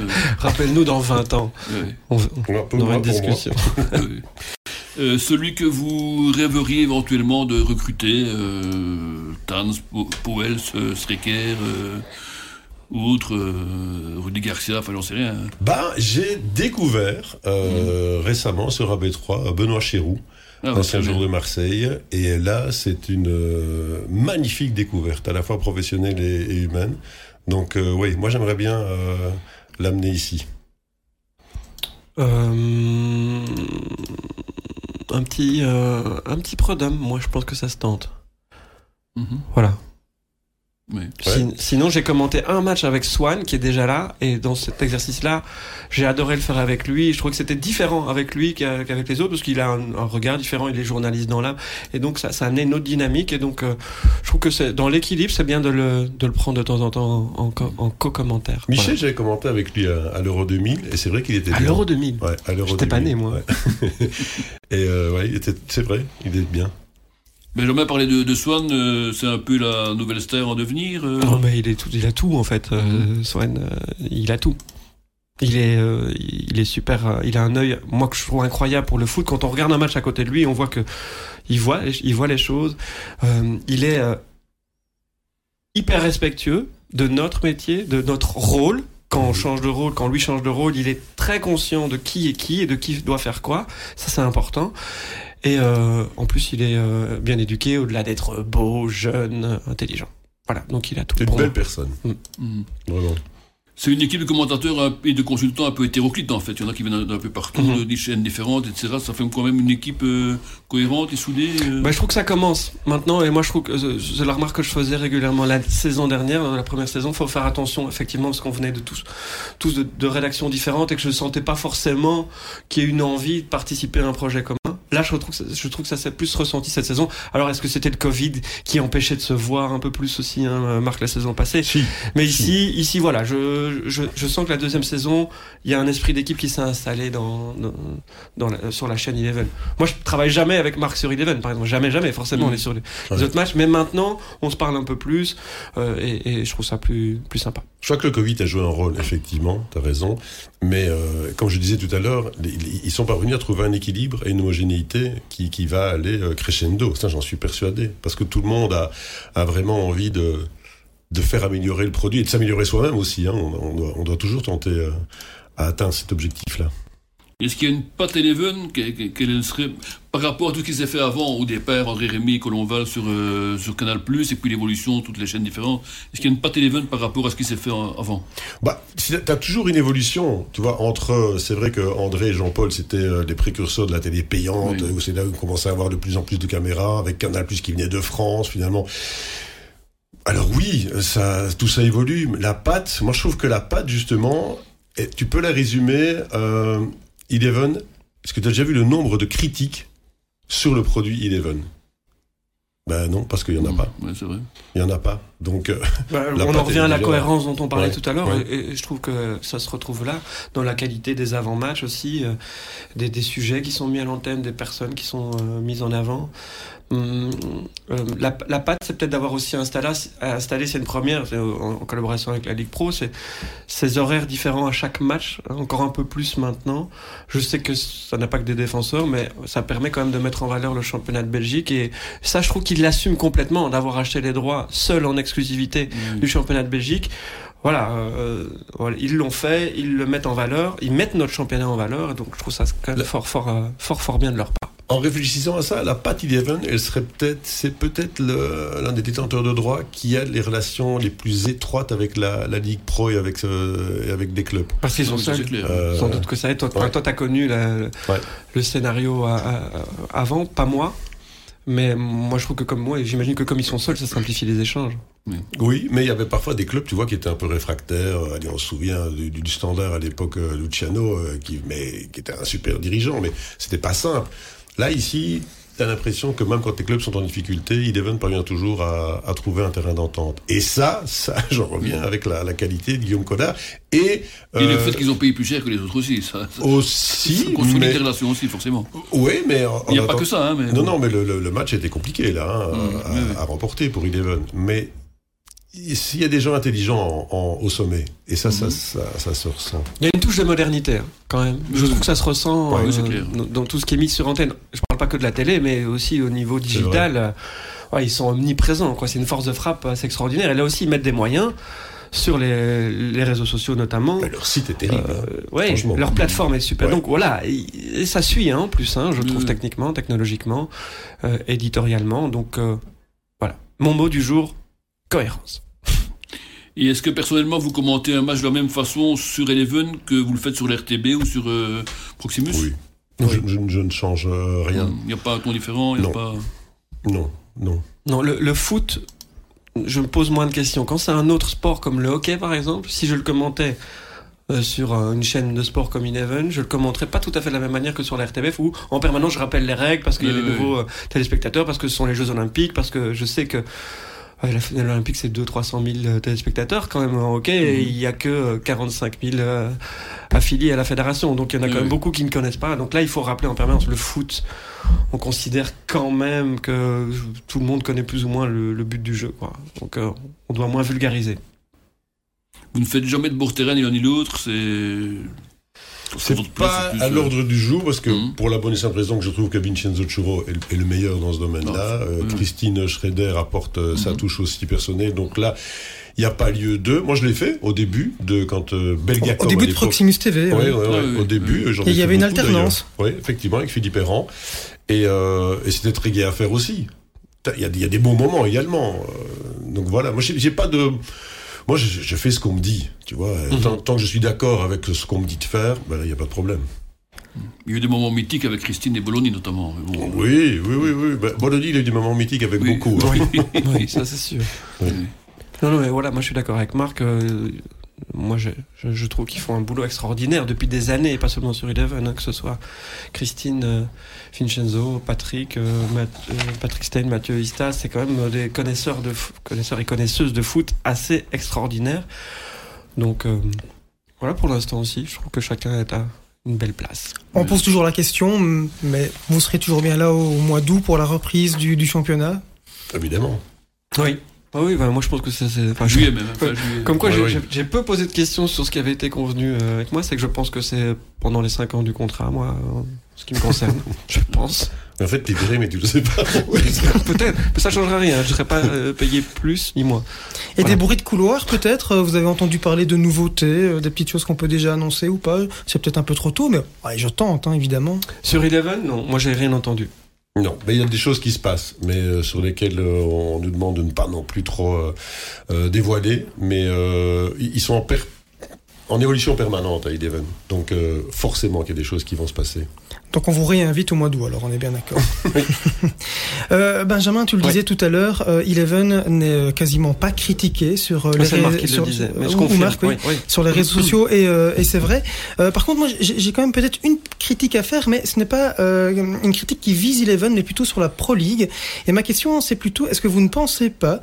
Euh, Rappelle-nous dans 20 ans. On, aura une discussion. <laughs> Euh, celui que vous rêveriez éventuellement de recruter, euh, Tans, Powell, Strecker, euh, ou autre, euh, Rudy Garcia, enfin j'en sais rien. Bah, j'ai découvert euh, mm. récemment sur AB3 Benoît Chéroux. Ah, ancien joueur de Marseille. Et là, c'est une euh, magnifique découverte, à la fois professionnelle et, humaine. Donc, oui, moi j'aimerais bien l'amener ici. un petit, un petit prodome, moi je pense que ça se tente. Mm-hmm. Voilà sinon, j'ai commenté un match avec Swan qui est déjà là, et dans cet exercice-là, j'ai adoré le faire avec lui. Je trouve que c'était différent avec lui qu'avec les autres parce qu'il a un, regard différent. Il est journaliste dans l'âme, et donc ça, ça a amené une autre dynamique. Et donc, euh, je trouve que c'est dans l'équilibre, c'est bien de le, de le prendre de temps en temps en, en co-commentaire. Michel, j'avais commenté avec lui à, l'Euro 2000, et c'est vrai qu'il était à l'Euro 2000. Ouais, à l'Euro. J'étais pas né moi. <laughs> et euh, ouais, c'est vrai, il est bien. Benjamin parlait de, de Swan, euh, c'est un peu la nouvelle star en devenir. Euh. Non, mais il est tout, il a tout en fait. Euh, mhm. Swan, il a tout. Il est, il est super. il a un œil, moi que je trouve incroyable pour le foot. Quand on regarde un match à côté de lui, on voit que il voit, il voit les choses. il est hyper respectueux de notre métier, de notre rôle quand on mhm. change de rôle, quand lui change de rôle, il est très conscient de qui est qui et de qui doit faire quoi. Ça, c'est important. Et euh, en plus, il est euh, bien éduqué, au-delà d'être beau, jeune, intelligent. Voilà, donc il a tout. C'est une belle personne. Mm. Mm. Vraiment. C'est une équipe de commentateurs et de consultants un peu hétéroclite en fait. Il y en a qui viennent d'un peu partout, mm-hmm. des chaînes différentes, etc. Ça fait quand même une équipe euh, cohérente et soudée. Bah, je trouve que ça commence maintenant. Et moi, je trouve que c'est la remarque que je faisais régulièrement la saison dernière, la première saison. Il faut faire attention, effectivement, parce qu'on venait de tous, tous de, de, rédactions différentes et que je ne sentais pas forcément qu'il y ait une envie de participer à un projet commun. Là, je trouve, je trouve que ça s'est plus ressenti cette saison. Alors, est-ce que c'était le Covid qui empêchait de se voir un peu plus aussi, hein, Marc, la saison passée? Mais ici, ici, voilà, je, je, je, sens que la deuxième saison, il y a un esprit d'équipe qui s'est installé dans, dans, sur la chaîne Eleven. Moi, je travaille jamais avec Marc sur Eleven, par exemple. Jamais, jamais. Forcément, on mm. est sur les, autres matchs. Mais maintenant, on se parle un peu plus euh, et, et, je trouve ça plus, plus sympa. Je crois que le Covid a joué un rôle, effectivement, tu as raison. Mais euh, comme je disais tout à l'heure, ils sont parvenus à trouver un équilibre et une homogénéité qui, qui va aller euh, crescendo. Ça, j'en suis persuadé. Parce que tout le monde a, vraiment envie de, faire améliorer le produit et de s'améliorer soi-même aussi. Hein. On, doit, on, doit, toujours tenter euh, à atteindre cet objectif-là. Est-ce qu'il y a une patte Eleven qu'elle serait par rapport à tout ce qui s'est fait avant au départ, André Rémy, Colomval sur, euh, sur Canal+, et puis l'évolution, toutes les chaînes différentes. Est-ce qu'il y a une patte Eleven par rapport à ce qui s'est fait avant? Bah, as toujours une évolution, tu vois, entre, c'est vrai que André et Jean-Paul, c'était euh, les précurseurs de la télé payante, où c'est là où on commençait à avoir de plus en plus de caméras, avec Canal+, qui venait de France, finalement. Alors oui, ça, tout ça évolue. La patte, moi je trouve que la patte, justement, tu peux la résumer... Euh, Eleven, est-ce que tu as déjà vu le nombre de critiques sur le produit Eleven Ben non, parce qu'il n'y en a pas. c'est vrai. Il n'y en a pas. Donc, euh, bah, <laughs> on en revient à la cohérence dont on parlait tout à l'heure, et, je trouve que ça se retrouve là, dans la qualité des avant-matchs aussi, euh, des, des, sujets qui sont mis à l'antenne, des personnes qui sont euh, mises en avant. Hum, la, la patte, c'est peut-être d'avoir aussi installé, installé c'est une première, en, collaboration avec la Ligue Pro, c'est ces horaires différents à chaque match, hein, encore un peu plus maintenant. Je sais que ça n'a pas que des défenseurs, mais ça permet quand même de mettre en valeur le championnat de Belgique, et ça, je trouve qu'il l'assume complètement d'avoir acheté les droits seul en exclusivité mmh. du championnat de Belgique. Voilà, euh, voilà ils l'ont fait, ils le mettent en valeur, ils mettent notre championnat en valeur, et donc je trouve ça quand même fort, fort, euh, fort, fort bien de leur part. En réfléchissant à ça, la Pat Eleven, elle serait peut-être, c'est peut-être l'un des détenteurs de droit qui a les relations les plus étroites avec la, la Ligue Pro et avec, euh, avec des clubs. Parce qu'ils sont seuls. Euh, Sans doute que ça est. Toi, toi, t'as connu la, le scénario avant, pas moi. Mais moi, je trouve que comme moi, et j'imagine que comme ils sont seuls, ça simplifie les échanges. Oui. mais il y avait parfois des clubs, tu vois, qui étaient un peu réfractaires. Allez, on se souvient du, du standard à l'époque, euh, Luciano, qui, mais, qui était un super dirigeant, mais c'était pas simple. Là, ici, t'as l'impression que même quand tes clubs sont en difficulté, Eleven parvient toujours à, à trouver un terrain d'entente. Et ça, ça, <laughs> j'en reviens avec la, la, qualité de Guillaume Codard. Et, euh, et le fait qu'ils ont payé plus cher que les autres aussi. Ça, aussi. Ça mais... les relations aussi, forcément. Oui, mais. Il n'y a pas que ça. Hein, mais... Non, non, mais le, le, match était compliqué, là, hein, mmh, à, à, remporter pour Eleven. Mais s'il y a des gens intelligents en, au sommet, et ça, ça, mhm. ça, ça, se ressent. Il y a une touche de modernité, hein, quand même. Je trouve que ça se ressent euh, dans, tout ce qui est mis sur antenne. Je parle pas que de la télé, mais aussi au niveau digital. Euh, ouais, ils sont omniprésents. C'est une force de frappe assez extraordinaire. Et là aussi, ils mettent des moyens sur les, les réseaux sociaux notamment. leur site est terrible. Euh, hein, ouais, leur plateforme est super. Donc voilà, et, ça suit hein, en plus, hein, je trouve techniquement, technologiquement, euh, éditorialement. Donc euh, voilà, mon mot du jour cohérence. Et est-ce que personnellement vous commentez un match de la même façon sur Eleven que vous le faites sur l'RTB ou sur euh, Proximus? Oui. Je, ne change euh, rien. Il n'y a pas un ton différent non. A pas... non, non. Non, le, foot, je me pose moins de questions. Quand c'est un autre sport comme le hockey par exemple, si je le commentais euh, sur une chaîne de sport comme Eleven, je le commenterais pas tout à fait de la même manière que sur la RTBF où en permanence je rappelle les règles parce qu'il y a des nouveaux téléspectateurs, parce que ce sont les Jeux Olympiques, parce que je sais que la finale olympique, c'est 200-300 000 téléspectateurs quand même en hockey, et mhm. il y a que 45 000 euh, affiliés à la fédération. Donc il y en a quand même beaucoup qui ne connaissent pas. Donc là, il faut rappeler en permanence le foot. On considère quand même que tout le monde connaît plus ou moins le, but du jeu. Quoi. Donc euh, on doit moins vulgariser. Vous ne faites jamais de bourg-terrain ni l'un ni l'autre, c'est c'est pas à l'ordre du jour parce que hum. pour la bonne et simple raison que je trouve que Vincenzo Churro est, le meilleur dans ce domaine-là. Euh, Christine Schrader apporte euh, sa hum. touche aussi personnelle. Donc là, il n'y a pas lieu de. Moi, je l'ai fait au début de quand euh, Au début de Proximus TV. Oui, oui, au début. Et il y avait une alternance. Oui, effectivement, avec Philippe Errand. Et, euh, et c'était très gai à faire aussi. Il y, a, y a des bons moments également. donc voilà, moi, j'ai pas de moi, je, fais ce qu'on me dit, tu vois. Mhm. tant, que je suis d'accord avec ce qu'on me dit de faire, ben il n'y a pas de problème. Il y a eu des moments mythiques avec Christine et Bologna notamment. oui, oui, oui, oui. Ben, Bologna, il a eu des moments mythiques avec beaucoup. Hein. <laughs> Oui. ça c'est sûr. Non, non, mais voilà, moi je suis d'accord avec Marc. Euh, moi, je, je, trouve qu'ils font un boulot extraordinaire depuis des années, et pas seulement sur Eleven, hein, que ce soit Christine euh, Vincenzo, Patrick, euh, euh, Patrick Stein, Mathieu Ista, c'est quand même des connaisseurs, de connaisseurs et connaisseuses de foot assez extraordinaires. Donc, voilà pour l'instant aussi, je trouve que chacun est à une belle place. On pose toujours la question, mais vous serez toujours bien là au mois d'août pour la reprise du, du championnat? Évidemment. Oui, ah oui, bah, moi je pense que ça c'est. Enfin, juillet même. Comme quoi, j'ai peu posé de questions sur ce qui avait été convenu euh, avec moi. C'est que je pense que c'est pendant les 5 ans du contrat, moi, euh, ce qui me concerne. <laughs> je pense. Mais en fait, t'es viré, mais tu le sais pas. <laughs> <laughs> peut-être, mais ça changera rien. Je serai pas euh, payé plus ni moins. Et des bruits de couloir, peut-être. Vous avez entendu parler de nouveautés, des petites choses qu'on peut déjà annoncer ou pas? C'est peut-être un peu trop tôt, mais ouais, je tente, hein, évidemment. Sur Eleven, non. Moi, j'ai rien entendu. Non, mais il y a des choses qui se passent, mais euh, sur lesquelles euh, on nous demande de ne pas non plus trop euh, dévoiler. Mais ils sont en, en évolution permanente à Eleven. Donc forcément qu'il y a des choses qui vont se passer. Donc on vous réinvite au mois d'août, alors on est bien d'accord. <laughs> euh, Benjamin, tu le disais tout à l'heure, euh, Eleven n'est quasiment pas critiqué sur les réseaux sur les réseaux sociaux et, euh, et c'est vrai. Euh, par contre, moi j'ai quand même peut-être une critique à faire, mais ce n'est pas euh, une critique qui vise Eleven, mais plutôt sur la Pro League. Et ma question, c'est plutôt, est-ce que vous ne pensez pas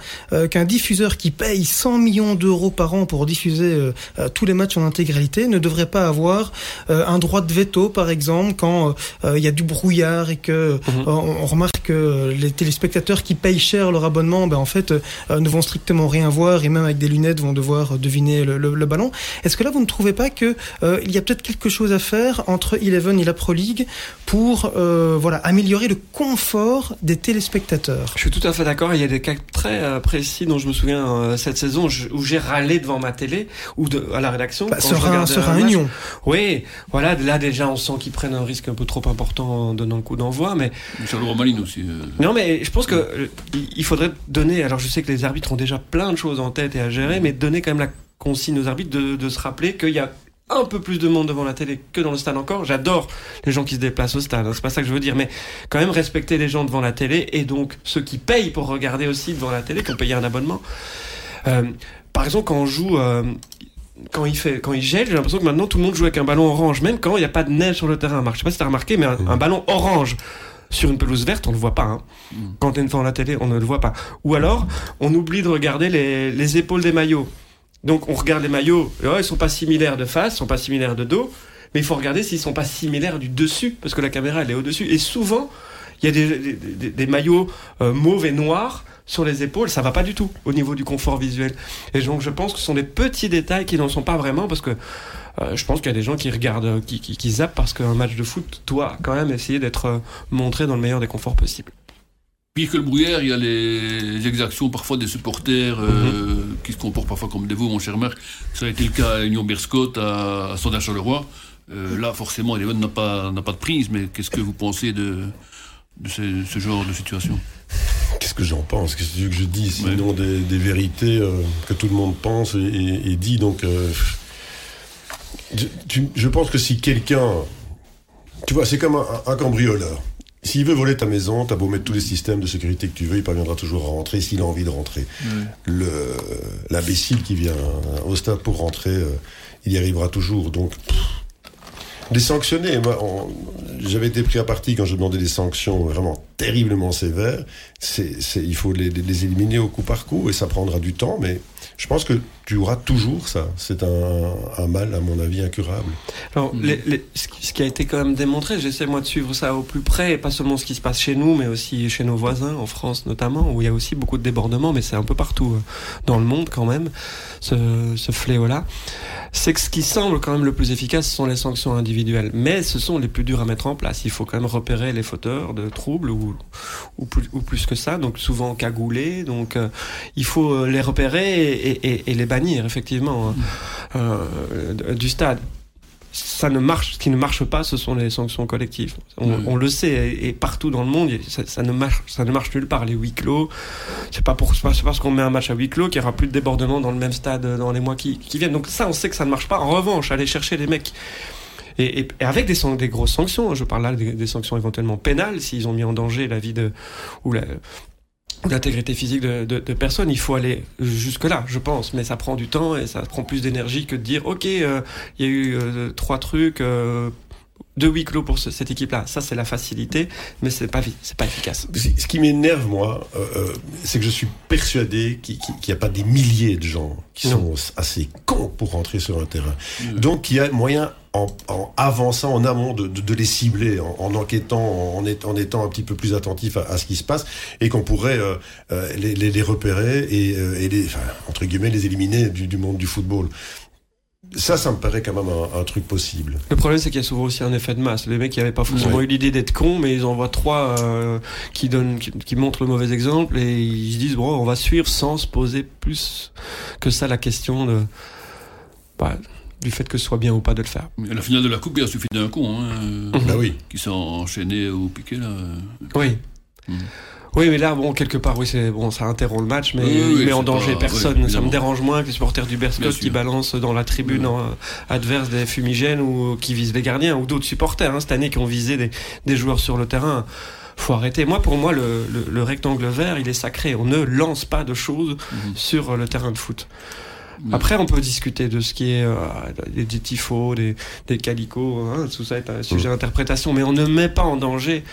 qu'un diffuseur qui paye 100 millions d'euros par an pour diffuser tous les matchs en intégralité ne devrait pas avoir un droit de veto, par exemple, quand euh, il y a du brouillard et que mhm. euh, on, remarque que les téléspectateurs qui payent cher leur abonnement, ben en fait, euh, ne vont strictement rien voir et même avec des lunettes vont devoir deviner le, le, ballon. Est-ce que là vous ne trouvez pas que il y a peut-être quelque chose à faire entre Eleven et la Pro League pour voilà améliorer le confort des téléspectateurs Je suis tout à fait d'accord. Il y a des cas très précis dont je me souviens cette saison où j'ai râlé devant ma télé ou de, à la rédaction. Bah, sera, sera un union. Oui, voilà. Là déjà on sent qu'ils prennent un risque un peu trop important en donnant le coup d'envoi, mais. Michel Romaline aussi. Euh. Non, mais je pense que euh, il faudrait donner. Alors, je sais que les arbitres ont déjà plein de choses en tête et à gérer, mais donner quand même la consigne aux arbitres de, se rappeler qu'il y a un peu plus de monde devant la télé que dans le stade encore. J'adore les gens qui se déplacent au stade, hein, c'est pas ça que je veux dire, mais quand même respecter les gens devant la télé et donc ceux qui payent pour regarder aussi devant la télé, qui ont payé un abonnement. Euh, par exemple, quand on joue, quand il fait, quand il gèle, j'ai l'impression que maintenant tout le monde joue avec un ballon orange, même quand il n'y a pas de neige sur le terrain. Je sais pas si as remarqué, mais un, ballon orange sur une pelouse verte, on ne le voit pas. Hein. Mm. Quand est devant la télé, on ne le voit pas. Ou alors, on oublie de regarder les, les épaules des maillots. Donc, on regarde les maillots, et, oh, ils sont pas similaires de face, ils sont pas similaires de dos, mais il faut regarder s'ils sont pas similaires du dessus, parce que la caméra elle est au dessus. Et souvent, il y a des, des, des, maillots euh, mauves et noirs sur les épaules, ça va pas du tout au niveau du confort visuel. Et donc je pense que ce sont des petits détails qui n'en sont pas vraiment parce que euh, je pense qu'il y a des gens qui regardent, qui, qui, qui zappent parce qu'un match de foot doit quand même essayer d'être euh, montré dans le meilleur des conforts possibles. Pire que le brouillard, il y a les, exactions parfois des supporters euh, mhm. qui se comportent parfois comme des veaux, mon cher Marc. Ça a été le cas à Union Berscott, à, à Sondage Charleroi. là, forcément, Eleven n'a pas, pas de prise, mais qu'est-ce que vous pensez de, de ce genre de situation? Qu'est-ce que j'en pense? Qu'est-ce que je dis Sinon des, vérités euh, que tout le monde pense et, dit. Donc, euh, je, pense que si quelqu'un, tu vois, c'est comme un, cambrioleur. S'il veut voler ta maison, t'as beau mettre tous les systèmes de sécurité que tu veux, il parviendra toujours à rentrer s'il a envie de rentrer. Le L'imbécile qui vient au stade pour rentrer, euh, il y arrivera toujours. Donc, les sanctionner. J'avais été pris à partie quand je demandais des sanctions vraiment terriblement sévères. C'est, il faut les, les, éliminer au coup par coup et ça prendra du temps, mais je pense que tu auras toujours ça. C'est un, un, mal, à mon avis, incurable. Alors, mm. les, ce qui a été quand même démontré, j'essaie moi de suivre ça au plus près, et pas seulement ce qui se passe chez nous, mais aussi chez nos voisins, en France notamment, où il y a aussi beaucoup de débordements, mais c'est un peu partout euh, dans le monde quand même, ce, ce fléau-là. C'est que ce qui semble quand même le plus efficace, ce sont les sanctions individuelles. Mais ce sont les plus dures à mettre en place. Il faut quand même repérer les fauteurs de troubles ou, ou, plus, ou plus que ça, donc souvent cagoulés. Donc euh, il faut euh, les repérer et, et, et les bannir, effectivement, hein, euh, du stade ça ne marche, ce qui ne marche pas, ce sont les sanctions collectives. On, le sait, et, partout dans le monde, ça, ne marche, ça ne marche nulle part. Les huis clos, c'est pas pour, c'est parce qu'on met un match à huis clos qu'il y aura plus de débordements dans le même stade dans les mois qui, qui, viennent. Donc ça, on sait que ça ne marche pas. En revanche, aller chercher les mecs. Et, et, avec des, des grosses sanctions, je parle là des, des sanctions éventuellement pénales s'ils ont mis en danger la vie de ou la, l'intégrité physique de, de, de, personnes. Il faut aller jusque-là, je pense, mais ça prend du temps et ça prend plus d'énergie que de dire, OK, euh, il y a eu euh, trois trucs, euh, deux huis clos pour cette équipe-là. Ça, c'est la facilité, mais c'est pas, c'est pas efficace. Ce qui m'énerve, moi, c'est que je suis persuadé qu'il n'y a pas des milliers de gens qui sont assez cons pour rentrer sur un terrain. Donc, il y a moyen en, en, avançant en amont de, de, de les cibler, en, en enquêtant, en, en, étant un petit peu plus attentif à, à ce qui se passe, et qu'on pourrait euh, euh les, les, les, repérer et, euh, et les, enfin, entre guillemets, les éliminer du, du, monde du football. Ça, ça me paraît quand même un, un truc possible. Le problème, c'est qu'il y a souvent aussi un effet de masse. Les mecs qui n'avaient pas forcément eu l'idée d'être cons, mais ils en voient trois qui donnent, qui, qui, montrent le mauvais exemple, et ils se disent bon, on va suivre sans se poser plus que ça la question de. Bah, du fait que ce soit bien ou pas de le faire. Mais la finale de la Coupe, il a suffi d'un con, hein, bah oui. qui s'est enchaîné au piqué, là. Oui. Mmh. Oui, mais là, bon, quelque part, oui, c'est bon, ça interrompt le match, mais il met en danger personne. ça me dérange moins que les supporters du Berscott qui balancent dans la tribune adverse des fumigènes ou qui visent les gardiens ou d'autres supporters hein, cette année qui ont visé des, des joueurs sur le terrain faut arrêter. Moi, pour moi, le, le, rectangle vert, il est sacré. On ne lance pas de choses mhm. sur le terrain de foot. Après, on peut discuter de ce qui est euh, des, tifos, des, des calicots, hein, tout ça est un sujet d'interprétation, mais on ne met pas en danger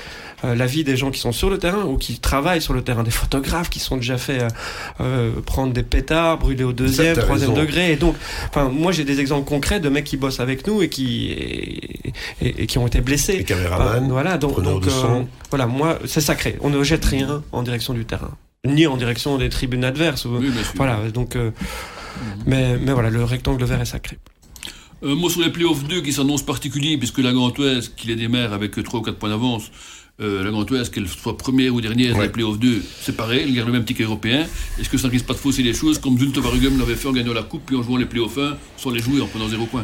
euh, la vie des gens qui sont sur le terrain ou qui travaillent sur le terrain, des photographes qui sont déjà fait euh, euh prendre des pétards, brûler au deuxième, troisième degré. Et donc, enfin, moi j'ai des exemples concrets de mecs qui bossent avec nous et qui et, et, qui ont été blessés. Les caméramans, voilà, donc, donc voilà, moi c'est sacré. On ne jette rien en direction du terrain, ni en direction des tribunes adverses. voilà, donc. Mais, mais voilà, le rectangle vert est sacré. Un mot sur les playoffs 2 qui s'annoncent particuliers, puisque la Gantoise, qui les démarre avec 3 ou 4 points d'avance, euh, la Gantoise, qu'elle soit première ou dernière dans les playoffs 2, c'est pareil, elle garde le même ticket européen. Est-ce que ça ne risque pas de fausser les choses, comme Zulte l'avait fait en gagnant la Coupe, puis en jouant les playoffs 1, sans les jouer, en prenant 0 points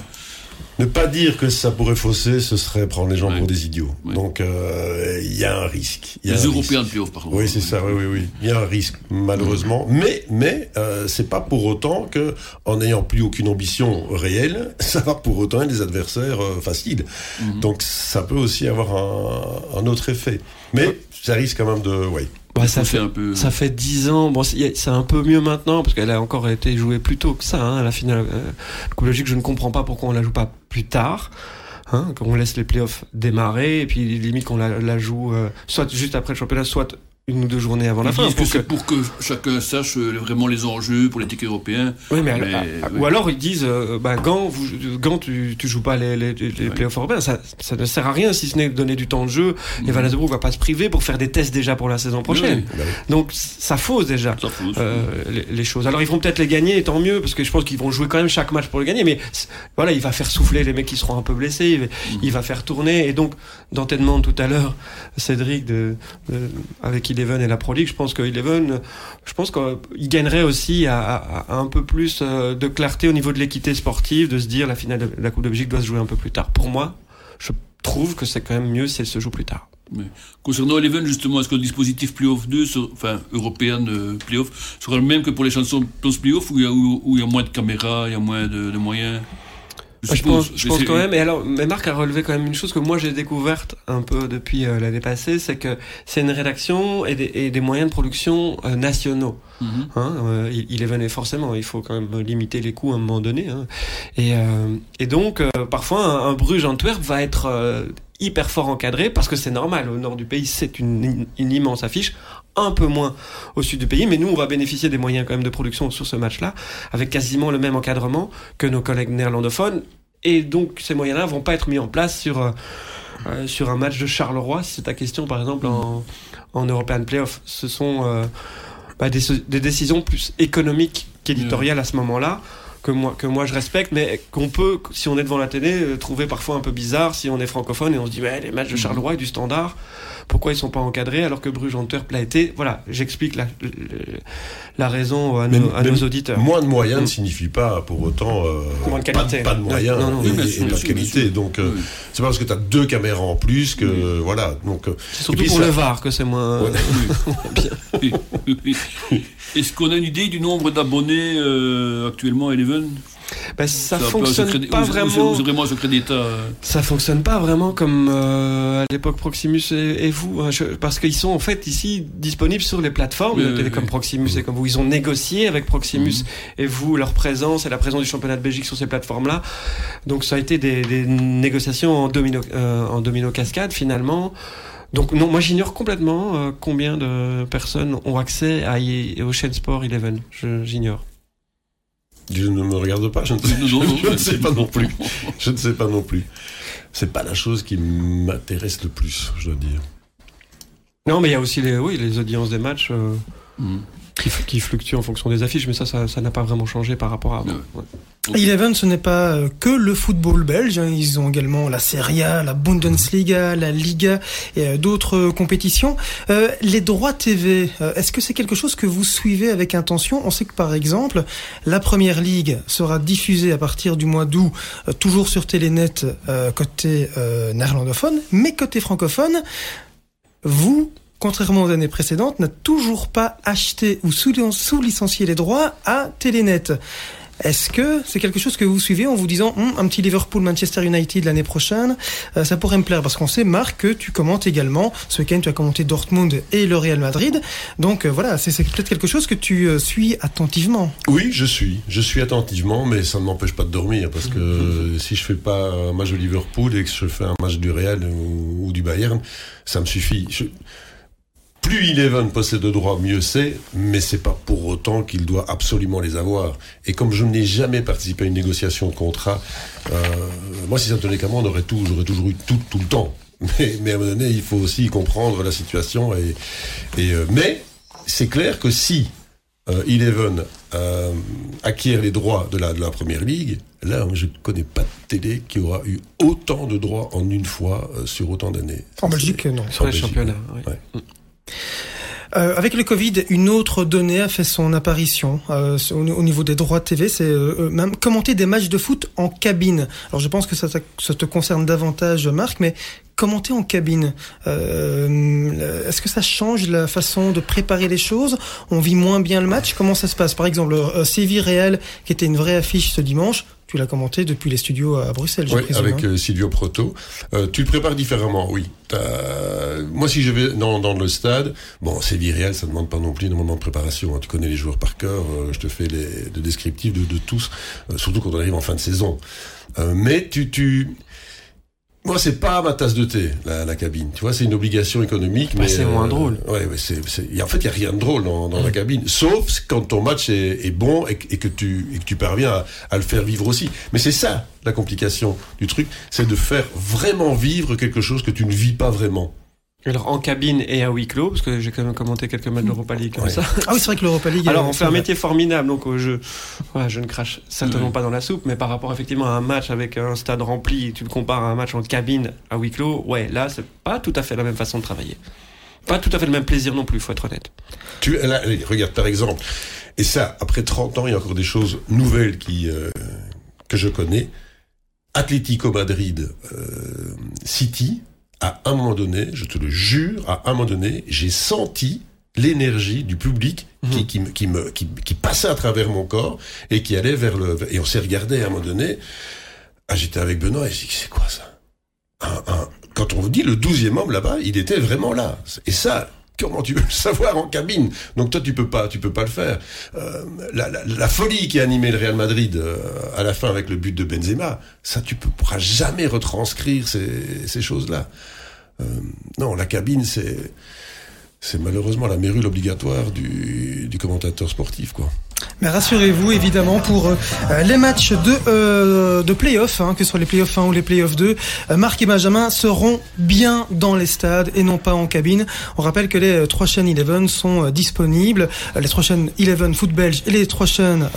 ne pas dire que ça pourrait fausser, ce serait prendre les gens pour des idiots. Donc euh, il y a un risque. Y a les Européens de playoff, par contre. Oui, c'est ça. Oui, oui, oui. Il y a un risque, malheureusement. Mais, mais euh, c'est pas pour autant que, en n'ayant plus aucune ambition réelle, <laughs> ça va pour autant être des adversaires euh, faciles. Mhm. Donc ça peut aussi avoir un, un autre effet. Mais ça risque quand même de, ouais, bah, ça, fait, un peu... ça fait 10 ans. Bon, c'est un peu mieux maintenant parce qu'elle a encore été jouée plus tôt que ça. Hein, à la finale, euh, logique, je ne comprends pas pourquoi on la joue pas plus tard. Hein, qu'on laisse les playoffs démarrer et puis limite qu'on la, la joue euh, soit juste après le championnat, soit une ou deux journées avant la fin. Pour que, pour que chacun sache euh, vraiment les enjeux pour les tickets européens. Oui, mais, ah, ou alors ils disent, euh, bah, Gant, vous, Gant, tu, tu joues pas les, les, les playoffs européens, ça, ça ne sert à rien si ce n'est de donner du temps de jeu. Et mhm. Van ne va pas se priver pour faire des tests déjà pour la saison prochaine. Bah Donc ça fausse déjà euh, les, choses. Alors ils vont peut-être les gagner, et tant mieux, parce que je pense qu'ils vont jouer quand même chaque match pour le gagner. Mais voilà, il va faire souffler les mecs qui seront un peu blessés, il, va mhm. faire tourner. Et donc, Dante demande tout à l'heure, Cédric, de, de, avec Eleven et la Pro League, je pense que Eleven, je pense qu'il gagnerait aussi un peu plus euh, de clarté au niveau de l'équité sportive, de se dire la finale de la Coupe de Belgique doit se jouer un peu plus tard. Pour moi, je trouve que c'est quand même mieux si elle se joue plus tard. Concernant Eleven, justement, est-ce que le dispositif Playoff 2, enfin, européen de Playoff, sera le même que pour les chansons Playoff y a, où il y a moins de caméras, il y a moins de moyens? Je, pense, je pense quand même. Et alors, mais Marc a relevé quand même une chose que moi j'ai découverte un peu depuis euh, l'année passée, c'est que c'est une rédaction et des, et des, moyens de production euh, nationaux. Mm-hmm. hein, euh, il, il, est venu forcément. Il faut quand même limiter les coûts à un moment donné. Hein. Et, et donc, parfois, un, un Bruges Antwerp va être hyper fort encadré parce que c'est normal. Au nord du pays, c'est une, une, immense affiche, un peu moins au sud du pays, mais nous, on va bénéficier des moyens quand même de production sur ce match-là, avec quasiment le même encadrement que nos collègues néerlandophones. Et donc, ces moyens-là vont pas être mis en place sur, euh, euh, sur un match de Charleroi, si c'est ta question, par exemple, en, en European Playoff. Ce sont euh, bah, des, des, décisions plus économiques qu'éditoriales à ce moment-là que moi, que moi je respecte, mais qu'on peut, si on est devant la télé, euh, trouver parfois un peu bizarre si on est francophone et on se dit, ouais, les matchs de mhm. Charleroi et du Standard, pourquoi ils sont pas encadrés alors que Bruges Antwerp l'a été Voilà, j'explique la, la raison à nos, à nos auditeurs. Moins de moyens ne mm. signifie pas pour autant euh, moins de qualité. Pas, de moyens et, pas de qualité. Donc euh, c'est pas parce que tu as deux caméras en plus que voilà. Donc c'est surtout pour le VAR que c'est moins, <laughs> bien. Est-ce qu'on a une idée du nombre d'abonnés actuellement à Eleven? Bah, ça fonctionne pas vraiment. Ça fonctionne pas vraiment comme euh, à l'époque Proximus et, vous, hein, parce qu'ils sont en fait ici disponibles sur les plateformes de télécom Proximus et comme vous, ils ont négocié avec Proximus mhm. et vous leur présence et la présence du championnat de Belgique sur ces plateformes-là. Donc ça a été des, négociations en domino, euh, en domino cascade finalement. Donc non, moi j'ignore complètement euh, combien de personnes ont accès à, au chaîne Sport Eleven. J'ignore. Je ne me regarde pas, je ne sais, pas non plus. Je ne sais pas non plus. C'est pas la chose qui m'intéresse le plus, je dois dire. Non, mais il y a aussi les, oui, les audiences des matchs. Euh, mm qui, qui fluctue en fonction des affiches, mais ça, ça n'a pas vraiment changé par rapport à avant. Eleven, ce n'est pas euh, que le football belge. Hein. Ils ont également la Serie A, la Bundesliga, la Liga et euh, d'autres compétitions. Euh, les droits TV, est-ce que c'est quelque chose que vous suivez avec intention? On sait que par exemple, la Première Ligue sera diffusée à partir du mois d'août, toujours sur Télénet côté néerlandophone, mais côté francophone, vous contrairement aux années précédentes, n'a toujours pas acheté ou sous-licencié les droits à Telenet. Est-ce que c'est quelque chose que vous suivez en vous disant hum, un petit Liverpool-Manchester United l'année prochaine, euh, ça pourrait me plaire? Parce qu'on sait Marc que tu commentes également. Ce week-end tu as commenté Dortmund et le Real Madrid. Donc euh, voilà, c'est peut-être quelque chose que tu euh, suis attentivement. Oui, je suis, je suis attentivement, mais ça ne m'empêche pas de dormir parce que mm-hmm. si je fais pas un match de Liverpool et que je fais un match du Real ou, du Bayern, ça me suffit plus Eleven possède de droits, mieux c'est, mais c'est pas pour autant qu'il doit absolument les avoir. Et comme je n'ai jamais participé à une négociation de contrat, euh, moi si ça ne tenait qu'à moi, on aurait tout, j'aurais toujours eu tout, tout le temps. <laughs> Mais, mais, à un moment donné, il faut aussi comprendre la situation. Et, et euh, mais c'est clair que si euh, Eleven euh, acquiert les droits de la, de la première ligue, là, je ne connais pas de télé qui aura eu autant de droits en une fois euh, sur autant d'années. En Belgique, non. Sur les championnats, oui. Mm. Euh, avec le Covid, une autre donnée a fait son apparition euh, au, niveau des droits TV, c'est euh, même commenter des matchs de foot en cabine. Alors je pense que ça te concerne davantage, Marc, mais commenter en cabine, euh, est-ce que ça change la façon de préparer les choses? On vit moins bien le match? Comment ça se passe? Par exemple, euh, Séville Réal, qui était une vraie affiche ce dimanche, tu l'as commenté depuis les studios à Bruxelles, je Oui, avec hein. euh, Silvio Proto. Euh, tu le prépares différemment, oui. Moi, si je vais dans, dans le stade, bon, c'est Real, ça demande pas non plus énormément de préparation. Hein. Tu connais les joueurs par cœur. Euh, je te fais les, le descriptif de, de tous, surtout quand on arrive en fin de saison. mais tu, tu, moi, c'est pas ma tasse de thé, la, la cabine. Tu vois, c'est une obligation économique. Bah, mais c'est moins drôle. Ouais, ouais c'est, en fait, il y a rien de drôle dans, dans la mm. cabine, sauf quand ton match est, est bon et, et, que tu et que tu parviens à, à, le faire vivre aussi. Mais c'est ça la complication du truc, c'est de faire vraiment vivre quelque chose que tu ne vis pas vraiment. Alors en cabine et à huis clos, parce que j'ai quand même commenté quelques matchs d'Europa League comme ça. Ah oui, c'est vrai que l'Europa League. Alors on fait un métier formidable, donc euh, je, voilà, je ne crache certainement pas dans la soupe, mais par rapport effectivement à un match avec un stade rempli, tu le compares à un match en cabine à huis clos, ouais, là c'est pas tout à fait la même façon de travailler. Pas tout à fait le même plaisir non plus, faut être honnête. Tu, là, regarde par exemple, et ça, après 30 ans, il y a encore des choses nouvelles qui euh, que je connais. Atlético Madrid euh, City, à un moment donné, je te le jure, à un moment donné, j'ai senti l'énergie du public qui, mhm. qui, qui, me, qui, qui, passait à travers mon corps et qui allait vers le... Et on s'est regardé à un moment donné. Ah, j'étais avec Benoît et j'ai dit, c'est quoi ça? Un, un, Quand on vous dit le douzième homme là-bas, il était vraiment là. Et ça, comment tu veux le savoir en cabine Donc toi, tu peux pas, tu peux pas le faire. Euh, la, folie qui a animé le Real Madrid euh, à la fin avec le but de Benzema, ça, tu ne pourras jamais retranscrire ces, ces choses-là. Euh, non, la cabine, c'est c'est malheureusement la mérule obligatoire du, du commentateur sportif, quoi. Mais rassurez-vous, évidemment, pour euh, les matchs de, euh, de play-off, hein, que ce soit les play-off 1 ou les play-off 2, euh, Marc et Benjamin seront bien dans les stades et non pas en cabine. On rappelle que les trois chaînes Eleven sont disponibles. Les trois chaînes Eleven foot belge et les trois chaînes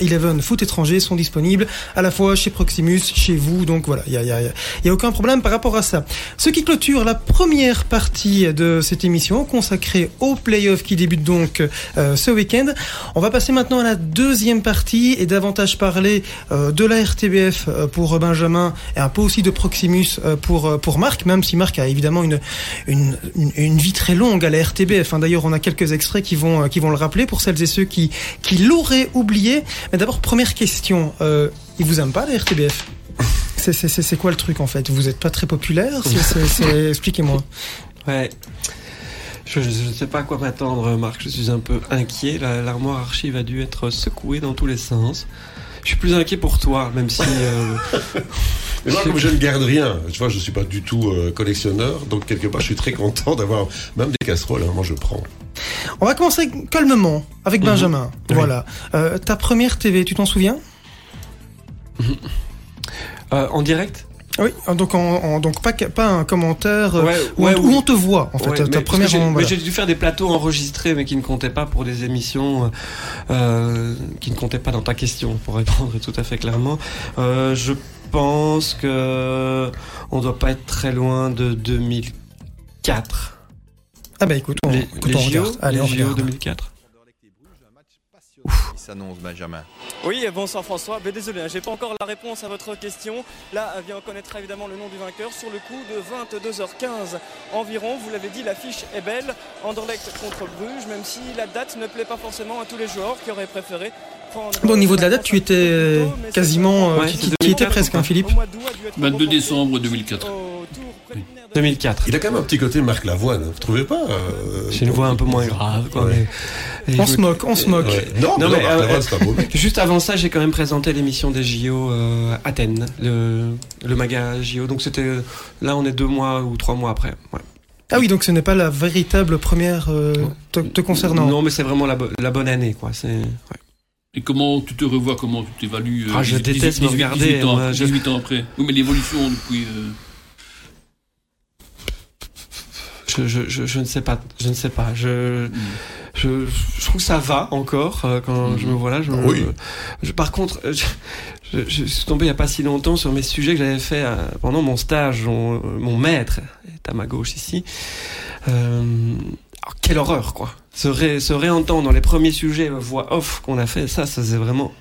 Eleven foot étranger sont disponibles à la fois chez Proximus, chez vous. Donc voilà, il n'y a, y a, aucun problème par rapport à ça. Ce qui clôture la première partie de cette émission consacrée aux play-off qui débute donc ce week-end. On va passer maintenant à la deuxième partie et davantage parler euh, de la RTBF euh, pour Benjamin et un peu aussi de Proximus euh, pour pour Marc, même si Marc a évidemment une une, une vie très longue à la RTBF. Hein. D'ailleurs, on a quelques extraits qui vont qui vont le rappeler pour celles et ceux qui qui l'auraient oublié. Mais d'abord, première question, euh, il vous aime pas la RTBF c'est quoi le truc en fait? Vous êtes pas très populaire? <laughs> Expliquez-moi. Ouais. Je ne sais pas à quoi m'attendre, Marc. Je suis un peu inquiet. L'armoire archive a dû être secouée dans tous les sens. Je suis plus inquiet pour toi, même si. Euh... <laughs> moi, comme je ne garde rien, tu vois, je suis pas du tout euh, collectionneur, donc quelque part, je suis très content d'avoir même des casseroles. Hein, moi, je prends. On va commencer calmement avec mhm. Benjamin. Voilà. Euh, ta première TV, tu t'en souviens? Euh, En direct? Oui, donc, en, donc pas, pas un commentaire euh, où, on, te voit, en fait. ta première, j'ai dû faire des plateaux enregistrés, mais qui ne comptaient pas pour des émissions, euh, qui ne comptaient pas dans ta question, pour répondre <laughs> tout à fait clairement. Euh, je pense que on doit pas être très loin de 2004. Ah bah écoute, on, les, écoute, on JO, regarde. Allez, les on JO 2004. Il s'annonce, Benjamin. Oui, bonsoir François. Mais désolé, hein, j'ai pas encore la réponse à votre question. Là, vient connaîtra évidemment le nom du vainqueur sur le coup de 22h15 environ. Vous l'avez dit, l'affiche est belle. Anderlecht contre Bruges, même si la date ne plaît pas forcément à tous les joueurs qui auraient préféré Bon, au niveau de la date, tu étais quasiment. Ouais, tu, étais presque, hein, Philippe 22 décembre 2004. 2004. Il a quand même un petit côté Marc Lavoine, vous trouvez pas euh, J'ai une voix un peu moins grave. Quoi, on se moque, on se moque. Non, non, mais, Marc Lavoine, c'est pas beau. <laughs> Juste avant ça, j'ai quand même présenté l'émission des JO euh, Athènes, le, le maga JO. Donc c'était là, on est deux mois ou trois mois après. Ouais. Ah oui, donc ce n'est pas la véritable première euh, te, concernant. Non, mais c'est vraiment la, la, bonne année, quoi. C'est. Ouais. Et comment tu te revois, comment tu t'évalues euh, ah, Je 18, déteste 18, regarder. 18 ans, moi, 18 ans après. Oui, mais l'évolution depuis. Euh... Je, je, je, je, ne sais pas. Je ne sais pas. Je, trouve que ça va encore euh, quand je me vois là. Je, oui. par contre, je, suis tombé il n'y a pas si longtemps sur mes sujets que j'avais fait euh, pendant mon stage. Mon, mon maître est à ma gauche ici. Euh, alors, quelle horreur, quoi se, ré, se réentendre dans les premiers sujets voix off qu'on a fait, ça, ça c'est vraiment.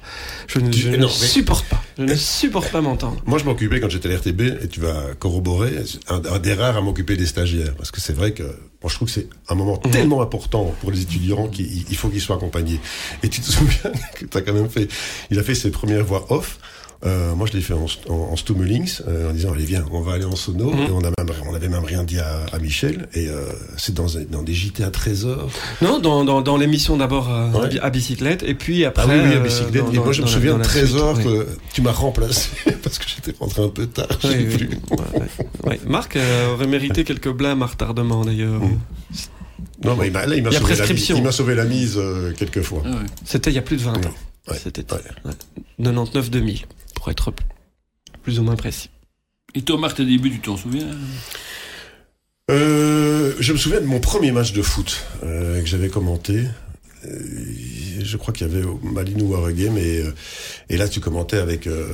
Je ne, je ne supporte pas. Je ne supporte pas m'entendre. Moi, je m'occupais quand j'étais à l'RTB, et tu vas corroborer, un, un, des rares à m'occuper des stagiaires. Parce que c'est vrai que, moi, je trouve que c'est un moment mmh. tellement important pour les étudiants qu'il faut qu'ils soient accompagnés. Et tu te <laughs> souviens que tu as quand même fait, il a fait ses premières voix off. Euh, moi, je l'ai fait en, en, en Stummelings, euh, en disant allez viens, on va aller en sono. Mmh. Et on a même, on avait même rien dit à, à Michel. Et euh, c'est dans, dans des JT à trésor. Non, dans, dans, dans l'émission d'abord euh, ouais. à bicyclette, et puis après. Ah oui, oui à bicyclette. Dans, et moi, je me souviens de trésor suite, que oui. tu m'as remplacé <laughs> parce que j'étais rentré un peu tard. Oui, oui, plus. Ouais, ouais. Marc euh, aurait mérité <laughs> quelques blâmes à retardement d'ailleurs. Mmh. Non, mais là, il m'a sauvé, la, il sauvé la mise euh, quelques fois. Ah C'était il y a plus de 20 ans. C'était 99-2000 pour être plus ou moins précis. Et toi, Marc, tes débuts, tu t'en souviens euh, Je me souviens de mon premier match de foot euh, que j'avais commenté. Euh, je crois qu'il y avait Malinou Wargame et, euh, et là tu commentais avec euh,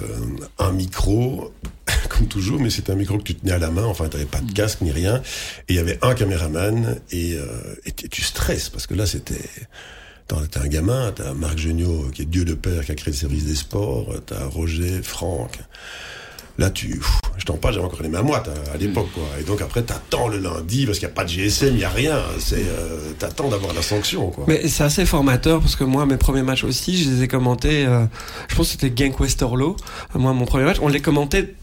un micro <laughs> comme toujours mais c'était un micro que tu tenais à la main. Enfin t'avais pas de casque ni rien. Et il y avait un caméraman et, euh, et tu stresses parce que là c'était T'as un gamin, t'as Marc Geniot qui est Dieu de père, qui a créé le service des sports, t'as Roger, Franck. Là, tu, pff, je t'en parle, j'avais encore les mêmes mois à l'époque, quoi. Et donc après, t'attends le lundi parce qu'il n'y a pas de GSM, il n'y a rien. C'est, euh, t'attends d'avoir la sanction, quoi. Mais c'est assez formateur parce que moi, mes premiers matchs aussi, je les ai commentés. Euh, je pense que c'était Genk Westerlo. Moi, mon premier match, on les commentait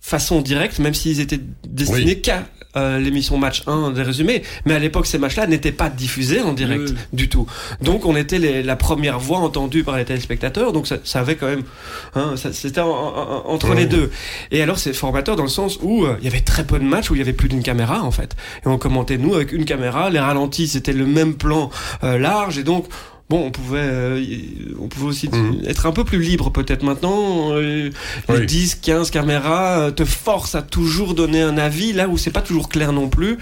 façon directe, même s'ils étaient destinés oui. qu'à euh, l'émission match 1 des résumés. Mais à l'époque, ces matchs-là n'étaient pas diffusés en direct oui. du tout. Donc, on était les, la première voix entendue par les téléspectateurs. Donc, ça, ça avait quand même, hein, c'était en, en, entre oui. les deux. Et alors, c'est formateur dans le sens où euh, il y avait très peu de matchs où il y avait plus d'une caméra en fait. Et on commentait nous avec une caméra. Les ralentis, c'était le même plan euh, large. Et donc, bon, on pouvait, euh, on pouvait aussi mmh. être un peu plus libre peut-être maintenant. Euh, les oui. 10, 15 caméras euh, te forcent à toujours donner un avis là où c'est pas toujours clair non plus.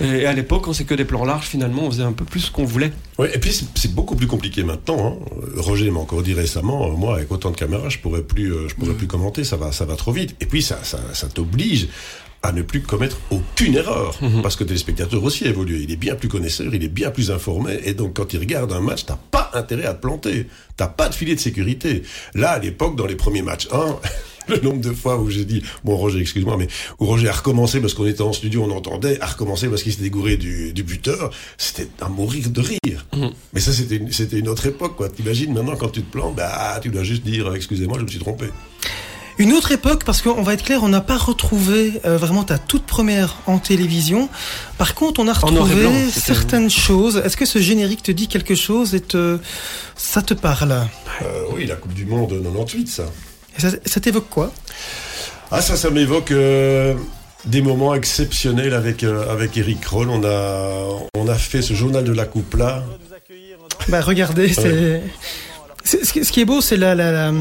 Et à l'époque, quand c'est que des plans larges, finalement, on faisait un peu plus ce qu'on voulait. Oui, et puis c'est beaucoup plus compliqué maintenant. Hein. Roger m'a encore dit récemment, moi, avec autant de caméras, je pourrais plus, je pourrais mmh. plus commenter. Ça va, ça va trop vite. Et puis ça, ça, ça t'oblige à ne plus commettre aucune erreur. Mmh. Parce que le téléspectateur aussi a évolué. Il est bien plus connaisseur, il est bien plus informé. Et donc, quand il regarde un match, t'as pas intérêt à te planter. T'as pas de filet de sécurité. Là, à l'époque, dans les premiers matchs 1, <laughs> le nombre de fois où j'ai dit, bon Roger, excuse-moi, mais où Roger a recommencé parce qu'on était en studio, on entendait, a recommencé parce qu'il s'était dégouré du, du buteur, c'était à mourir de rire. Mmh. Mais ça, c'était une, c'était une autre époque, quoi. T'imagines maintenant quand tu te plantes, bah, tu dois juste dire, excusez-moi, je me suis trompé. Une autre époque, parce qu'on va être clair, on n'a pas retrouvé euh, vraiment ta toute première en télévision. Par contre, on a retrouvé blanc, certaines choses. Est-ce que ce générique te dit quelque chose et te... ça te parle? Euh, Oui, la Coupe du Monde 98, ça. Et ça, ça t'évoque quoi? Ah, ça, ça m'évoque... Euh des moments exceptionnels avec euh, avec Eric Roll. On a on a fait ce journal de la coupe là. Bah regardez, c'est ouais. Ce qui est beau, c'est la, la, la,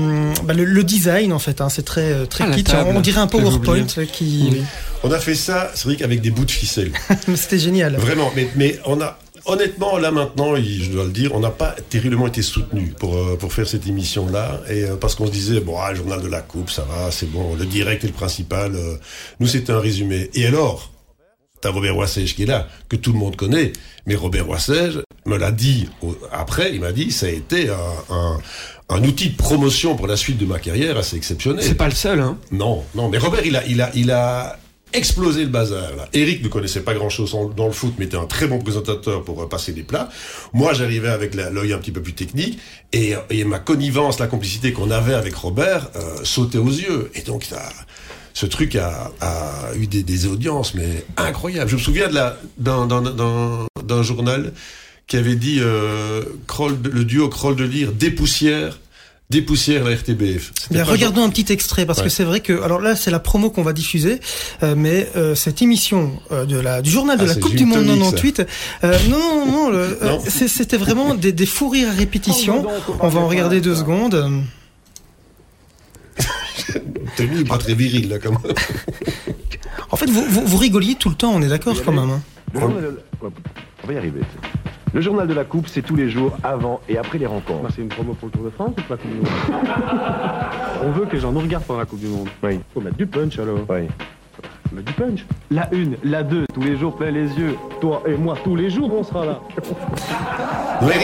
bah, le, le, design en fait. Hein, c'est très très ah, kitsch. On dirait un PowerPoint qui. Oui. On a fait ça, c'est vrai qu'avec des bouts de ficelle. <laughs> C'était génial. Vraiment, mais mais on a honnêtement, là maintenant, je dois le dire, on n'a pas terriblement été soutenu pour, euh, pour faire cette émission-là. Et euh, parce qu'on se disait, bon, ah, le journal de la coupe, ça va, c'est bon, le direct est le principal. Euh, nous, c'était un résumé. Et alors, t'as Robert Roissège qui est là, que tout le monde connaît, mais Robert Roissège, me l'a dit après, il m'a dit, ça a été un, un, outil de promotion pour la suite de ma carrière assez exceptionnel. C'est pas le seul, hein Non, non, mais Robert, il a, il a, il a explosé le bazar. Là. Eric ne connaissait pas grand-chose dans le foot, mais était un très bon présentateur pour euh, passer des plats. Moi, j'arrivais avec l'œil un petit peu plus technique, et, et ma connivence, la complicité qu'on avait avec Robert euh, sautait aux yeux. Et donc, ça, ce truc a, a eu des, des, audiences, mais incroyables. Je me souviens de la d'un journal qui avait dit euh, Kroll, le duo Kroll de Lire dépoussière dépoussière la RTBF. Bien, regardons un petit extrait parce que c'est vrai que alors là c'est la promo qu'on va diffuser, euh, mais euh, cette émission euh, de la du journal de ah, la Coupe du Monde 98, euh, non non non, non c'était vraiment des, des fous rires à répétition. On va en regarder deux secondes. Tenu pas très viril là comme. <laughs> en fait vous, vous, vous, rigoliez tout le temps, on est d'accord quand même. Hein. On va y arriver. Le journal de la Coupe, c'est tous les jours avant et après les rencontres. C'est une promo pour le Tour de France ou pour la Coupe du Monde <laughs> On veut que les gens nous regardent pendant la Coupe du Monde. Oui. Faut mettre du punch alors. Oui. Mettre du punch. La une, la deux, tous les jours plein les yeux. Toi et moi, tous les jours, on sera là.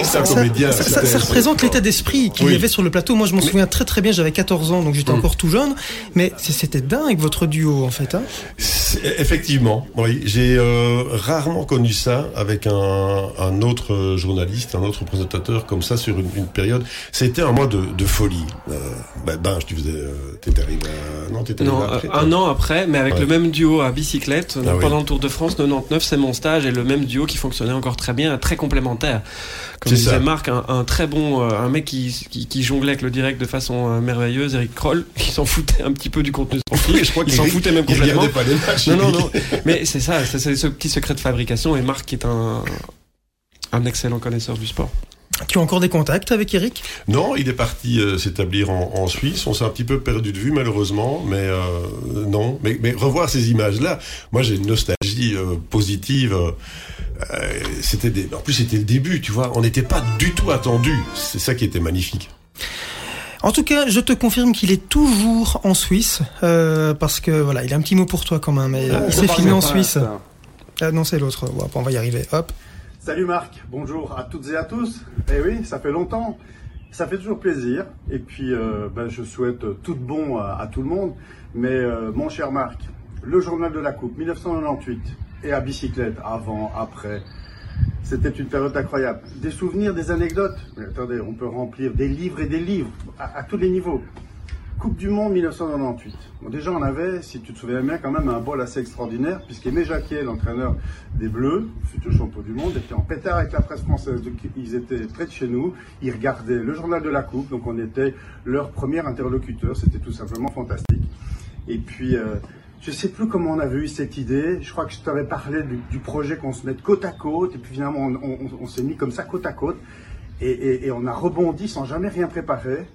C'est un comédien. Ça, ça, ça représente l'état d'esprit qu'il oui. y avait sur le plateau. Moi, je m'en souviens très très bien. J'avais 14 ans, donc j'étais mmh. encore tout jeune. Mais c'était dingue votre duo, en fait. Hein Effectivement, oui. J'ai euh, rarement connu ça avec un, un, autre journaliste, un autre présentateur comme ça sur une, une période. C'était un mois de, de folie. Euh, ben, ben, tu faisais, euh, t'étais arrivé, à... non, t'étais non, après, un an après, mais avec ouais. le même duo à bicyclette. Ah, pendant oui. le Tour de France 99, c'est mon stage et le même duo qui fonctionnait encore très bien, très complémentaire. Comme disait ça. Marc, un, un, très bon, euh, un mec qui, qui, qui, jonglait avec le direct de façon euh, merveilleuse, Eric Kroll, <laughs> qui s'en foutait un petit peu du contenu sportif. je crois qu'il s'en foutait même complètement. Pas les matchs, non, non, non. Mais c'est ça, c'est ce petit secret de fabrication. Et Marc qui est un, un excellent connaisseur du sport. Tu as encore des contacts avec Eric? Non, il est parti euh, s'établir en, en, Suisse. On s'est un petit peu perdu de vue malheureusement, mais euh, non. Mais, mais, revoir ces images-là, moi j'ai une nostalgie euh, positive. c'était des... en plus c'était le début, tu vois. On n'était pas du tout attendu. C'est ça qui était magnifique. En tout cas, je te confirme qu'il est toujours en Suisse euh, parce que voilà, il a un petit mot pour toi quand même. Mais, ah, il s'est filmé en Suisse. Ah, non, c'est l'autre. Bon, on va y arriver. Hop. Salut Marc, bonjour à toutes et à tous. Eh oui, ça fait longtemps. Ça fait toujours plaisir. Et puis, euh, ben, je souhaite tout de bon à, tout le monde. Mais euh, mon cher Marc, le journal de la Coupe 1998 et à bicyclette, avant, après, c'était une période incroyable. Des souvenirs, des anecdotes. Mais attendez, on peut remplir des livres et des livres à tous les niveaux. Coupe du Monde 1998. Bon, déjà, on avait, si tu te souviens bien, quand même un bol assez extraordinaire, puisqu'Aimé Jacquet, l'entraîneur des Bleus, futur champion du monde, était en pétard avec la presse française. Ils étaient près de chez nous, ils regardaient le journal de la Coupe, donc on était leur premier interlocuteur. C'était tout simplement fantastique. Et puis, euh, je sais plus comment on avait eu cette idée. Je crois que je t'avais parlé du, projet qu'on se mette côte à côte, et puis finalement, on, s'est mis comme ça côte à côte, et on a rebondi sans jamais rien préparer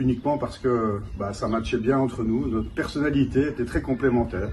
uniquement parce que bah, ça matchait bien entre nous, notre personnalité était très complémentaire.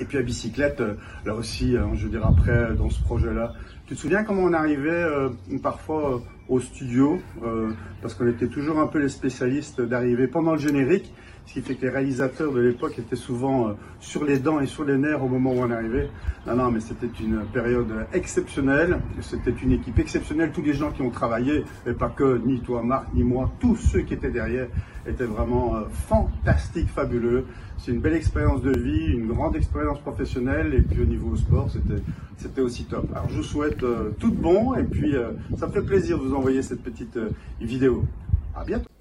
Et puis à bicyclette, là aussi, hein, je veux dire après, dans ce projet-là, tu te souviens comment on arrivait euh, parfois euh, au studio, euh, parce qu'on était toujours un peu les spécialistes d'arriver pendant le générique, ce qui fait que les réalisateurs de l'époque étaient souvent euh, sur les dents et sur les nerfs au moment où on arrivait. Non, non, mais c'était une période exceptionnelle, c'était une équipe exceptionnelle, tous les gens qui ont travaillé, et pas que ni toi Marc, ni moi, tous ceux qui étaient derrière étaient vraiment euh, fantastiques, fabuleux. C'est une belle expérience de vie, une grande expérience professionnelle, et puis au niveau sport, c'était c'était aussi top. Alors je vous souhaite euh, tout de bon, et puis ça me fait plaisir de vous envoyer cette petite vidéo. À bientôt.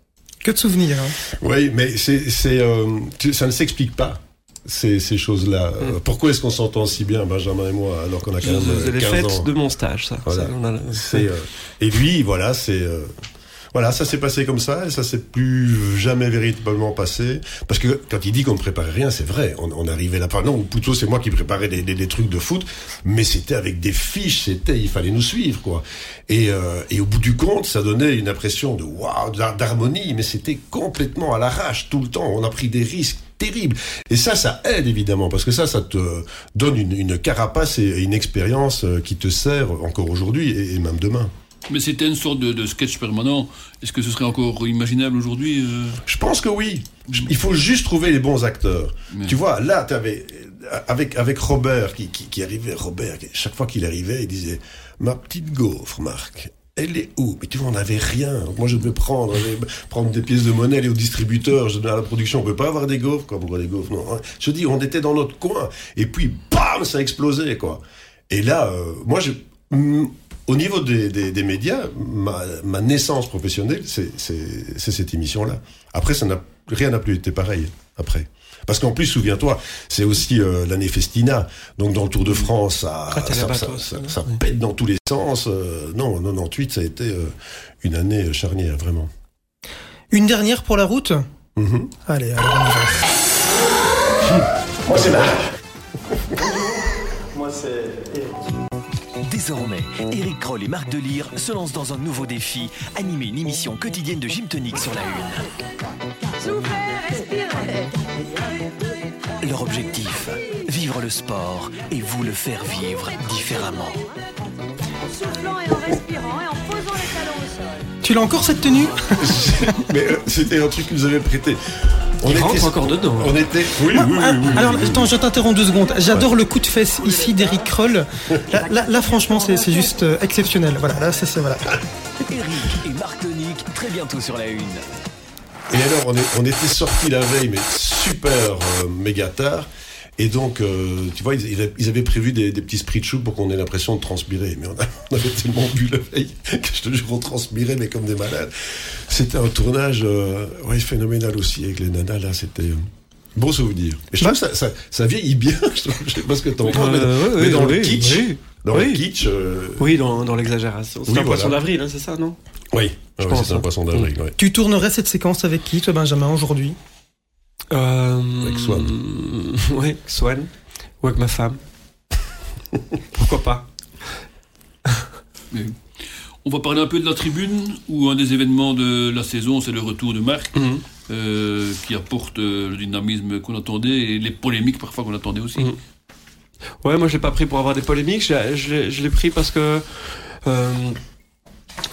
Que de souvenirs. Hein. Oui, mais c'est, c'est, euh, ça ne s'explique pas. Ces, ces choses-là. Mm. Pourquoi est-ce qu'on s'entend si bien, Benjamin et moi, alors qu'on a quand même C'est les 15 fêtes ans de mon stage, ça. Voilà. Ça, on a... c'est, euh, et lui, voilà, c'est. Euh, voilà, ça s'est passé comme ça et ça s'est plus jamais véritablement passé. Parce que quand il dit qu'on ne préparait rien, c'est vrai. On, on arrivait là, non, plutôt c'est moi qui préparais des, des, des, trucs de foot, mais c'était avec des fiches, c'était, il fallait nous suivre, quoi. Et, euh, et au bout du compte, ça donnait une impression de waouh, d'harmonie, mais c'était complètement à l'arrache tout le temps. On a pris des risques terribles. Et ça, ça aide évidemment, parce que ça, ça te donne une, une carapace et une expérience qui te sert encore aujourd'hui et même demain. Mais c'était une sorte de, sketch permanent. Est-ce que ce serait encore imaginable aujourd'hui euh? Je pense que oui. Il faut juste trouver les bons acteurs. Tu vois, là, tu avais avec avec Robert qui, qui, arrivait. Robert, chaque fois qu'il arrivait, il disait ma petite gaufre, Marc. Elle est où? Mais tu vois, on n'avait rien. moi, je devais prendre, prendre des pièces de monnaie, aller au distributeur, je à la production. On peut pas avoir des gaufres, quoi. Pourquoi des gaufres? Non. Je dis, on était dans notre coin. Et puis, bam, ça a explosé, quoi. Et là, euh, moi, je, au niveau des, des, des médias, ma, ma, naissance professionnelle, c'est cette émission-là. Après, ça n'a rien n'a plus été pareil. Après. Parce qu'en plus, souviens-toi, c'est aussi euh, l'année Festina. Donc dans le Tour de France, ça, ah, ça, ça, ça, pète dans tous les sens. Euh, non, 98, ça a été euh, une année charnière, vraiment. Une dernière pour la route mm-hmm. Allez, alors on y va. Moi, c'est Marc. Moi, c'est Désormais, Eric Kroll et Marc Delire se lancent dans un nouveau défi, animer une émission quotidienne de gymtonique sur la Une. Leur objectif, vivre le sport et vous le faire vivre différemment. En soufflant et en respirant et en posant Tu l'as encore cette tenue <laughs> Mais euh, c'était un truc que vous avez prêté. On Il rentre encore dedans. On était. Oui, oui, oui, Alors, attends, je t'interromps deux secondes. J'adore le coup de fesse ici d'Eric Kroll. Là, franchement, c'est juste euh, exceptionnel. Voilà, là, c'est voilà. Eric et Marc très bientôt sur la une. Et alors, on, est, on était sortis la veille, mais super euh, méga tard. Et donc, euh, tu vois, ils, ils, avaient prévu des, des petits shoot pour qu'on ait l'impression de transpirer. Mais on, <laughs> on, avait tellement bu la veille que je te jure, on transpirait, mais comme des malades. C'était un tournage euh, ouais, phénoménal aussi avec les nanas. Là, c'était. Euh, Bon souvenir. Et je trouve que ça, ça, ça, vieillit bien. <laughs> je sais pas ce que t'en penses, mais, euh, mais, dans oui, le kitsch. Oui, dans le kitsch. Euh... Oui, dans, dans l'exagération. C'est un voilà. poisson d'avril, hein, c'est ça, non? Oui, je pense. C'est un poisson d'avril. Ouais. Tu tournerais cette séquence avec qui, toi, Benjamin, aujourd'hui? Euh... Avec Swan. <laughs> oui, Swan. Ou avec ma femme. <laughs> Pourquoi pas? Mais... On va parler un peu de la tribune, où un des événements de la saison, c'est le retour de Marc, mm -hmm. euh, qui apporte euh, le dynamisme qu'on attendait et les polémiques parfois qu'on attendait aussi. Mm -hmm. Ouais, moi je l'ai pas pris pour avoir des polémiques, je, je l'ai pris parce que euh,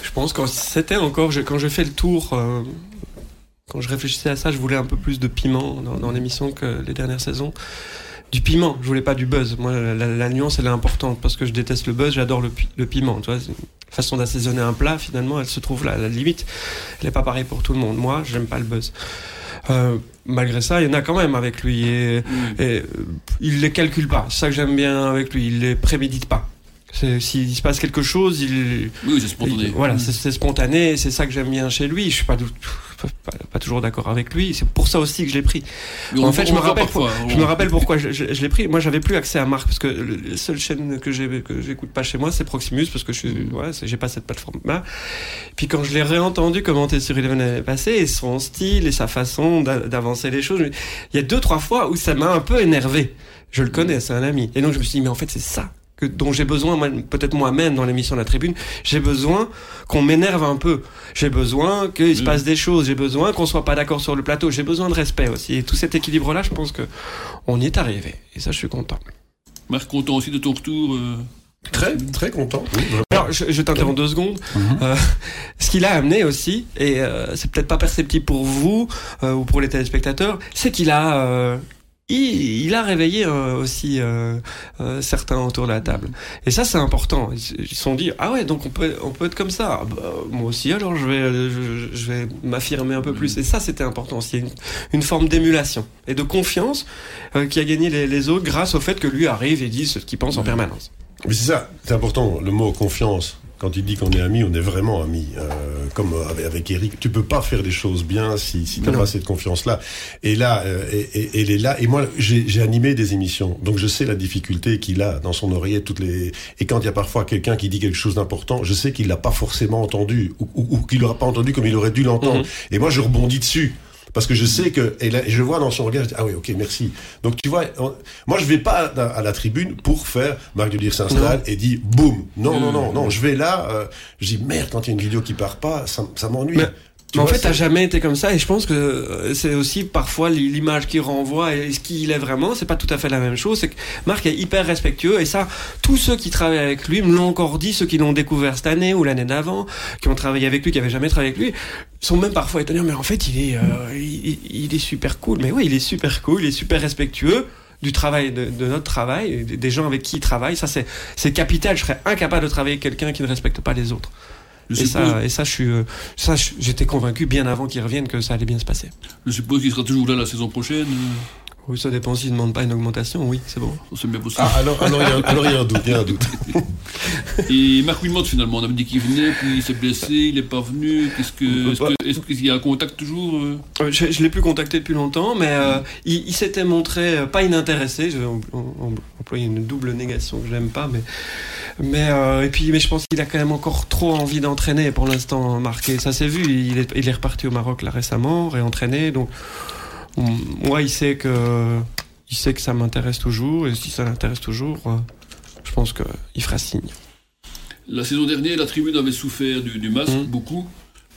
je pense que c'était encore, quand j'ai fait le tour, euh, quand je réfléchissais à ça, je voulais un peu plus de piment dans, dans l'émission que les dernières saisons du piment. Je voulais pas du buzz. Moi, la, la nuance, elle est importante parce que je déteste le buzz. J'adore le, le, piment. Tu vois, façon d'assaisonner un plat, finalement, elle se trouve là. À la limite, elle n'est pas pareille pour tout le monde. Moi, j'aime pas le buzz. Euh, malgré ça, il y en a quand même avec lui. Et, mmh. et il les calcule pas. C'est ça que j'aime bien avec lui. Il les prémédite pas. S'il se passe quelque chose, il. Oui, c'est spontané. Il, voilà, mmh. c'est spontané. C'est ça que j'aime bien chez lui. Je suis pas, pas, pas toujours d'accord avec lui. C'est pour ça aussi que je l'ai pris. En fait, je me rappelle, parfois, je me rappelle pourquoi je, je, je l'ai pris. Moi, j'avais plus accès à Marc parce que la seule chaîne que j'écoute pas chez moi, c'est Proximus parce que je suis, ouais, j'ai pas cette plateforme-là. Puis quand je l'ai réentendu commenter sur Eleven l'année passée, et son style et sa façon d'avancer les choses, il y a deux trois fois où ça m'a un peu énervé. Je le connais, c'est un ami. Et donc je me suis dit, mais en fait, c'est ça que, dont j'ai besoin, peut-être moi-même dans l'émission de la tribune, j'ai besoin qu'on m'énerve un peu. J'ai besoin qu'il se passe des choses. J'ai besoin qu'on soit pas d'accord sur le plateau. J'ai besoin de respect aussi. Et tout cet équilibre-là, je pense que on y est arrivé. Et ça, je suis content. Marc, content aussi de ton retour. Euh... Très, très content. Oui, Alors, je, je t'interromps deux secondes. Mm -hmm. euh, ce qu'il a amené aussi, et euh, c'est peut-être pas perceptible pour vous euh, ou pour les téléspectateurs, c'est qu'il a il, il, a réveillé euh, aussi euh, euh, certains autour de la table. Et ça, c'est important. Ils se sont dit ah ouais, donc on peut on peut être comme ça. Ah bah, moi aussi, alors je vais je, je vais m'affirmer un peu plus. Et ça, c'était important. C'est une, une, forme d'émulation et de confiance euh, qui a gagné les, les, autres grâce au fait que lui arrive et dise ce qu'il pense en permanence. Mais c'est ça, c'est important. Le mot confiance quand il dit qu'on est amis, on est vraiment amis. Euh, comme avec, avec, Eric, tu peux pas faire des choses bien si, si tu n'as pas cette confiance-là. Et là, euh, et, et, elle est là. Et moi, j'ai animé des émissions, donc je sais la difficulté qu'il a dans son oreiller. Toutes les et quand il y a parfois quelqu'un qui dit quelque chose d'important, je sais qu'il l'a pas forcément entendu ou, ou, ou qu'il l'aura pas entendu comme il aurait dû l'entendre. Mm -hmm. Et moi, je rebondis dessus parce que je sais que et, là, je vois dans son regard je dis, ah oui ok merci. Donc tu vois on, moi je vais pas à, à, la tribune pour faire Marc de Lire s'installe et dit boum. Non non non non je vais là euh, je dis merde quand il y a une vidéo qui part pas ça, ça m'ennuie mais en fait, t'as jamais été comme ça, et je pense que c'est aussi parfois l'image qu'il renvoie et ce qu'il est vraiment, c'est pas tout à fait la même chose. C'est que Marc est hyper respectueux, et ça, tous ceux qui travaillent avec lui me l'ont encore dit, ceux qui l'ont découvert cette année ou l'année d'avant, qui ont travaillé avec lui, qui avaient jamais travaillé avec lui, sont même parfois étonnés. Mais en fait, il est, euh, il, il, est super cool. Mais oui, il est super cool, il est super respectueux du travail, de, de notre travail, des gens avec qui il travaille. Ça, c'est, c'est capital. Je serais incapable de travailler avec quelqu'un qui ne respecte pas les autres. Je et, suppose- ça, et ça, je suis, euh, ça, j'étais convaincu bien avant qu'il revienne que ça allait bien se passer. Je suppose qu'il sera toujours là la saison prochaine. Oui, ça dépend s'il ne demande pas une augmentation. Oui, c'est bon. C'est bien possible. Ah, alors, alors, il y a, alors, il y a un doute, il y a un doute. <laughs> Et Marc Wilmot, finalement, on avait dit qu'il venait, puis il s'est blessé, il n'est pas venu. Qu'est-ce que, est-ce, que, est-ce qu'il y a un contact toujours euh Euh, Je, je l'ai plus contacté depuis longtemps, mais euh, il, il s'était montré euh, pas inintéressé. Je vais em- em- employer une double négation que j'aime pas, mais mais euh, et puis mais je pense qu'il a quand même encore trop envie d'entraîner pour l'instant. Marqué, ça s'est vu. Il est, il est reparti au Maroc là récemment, réentraîné. Donc on- moi, il sait que il sait que ça m'intéresse toujours, et si ça l'intéresse toujours, euh, je pense que il fera signe. La saison dernière, la tribune avait souffert du, du masque, Mm. beaucoup.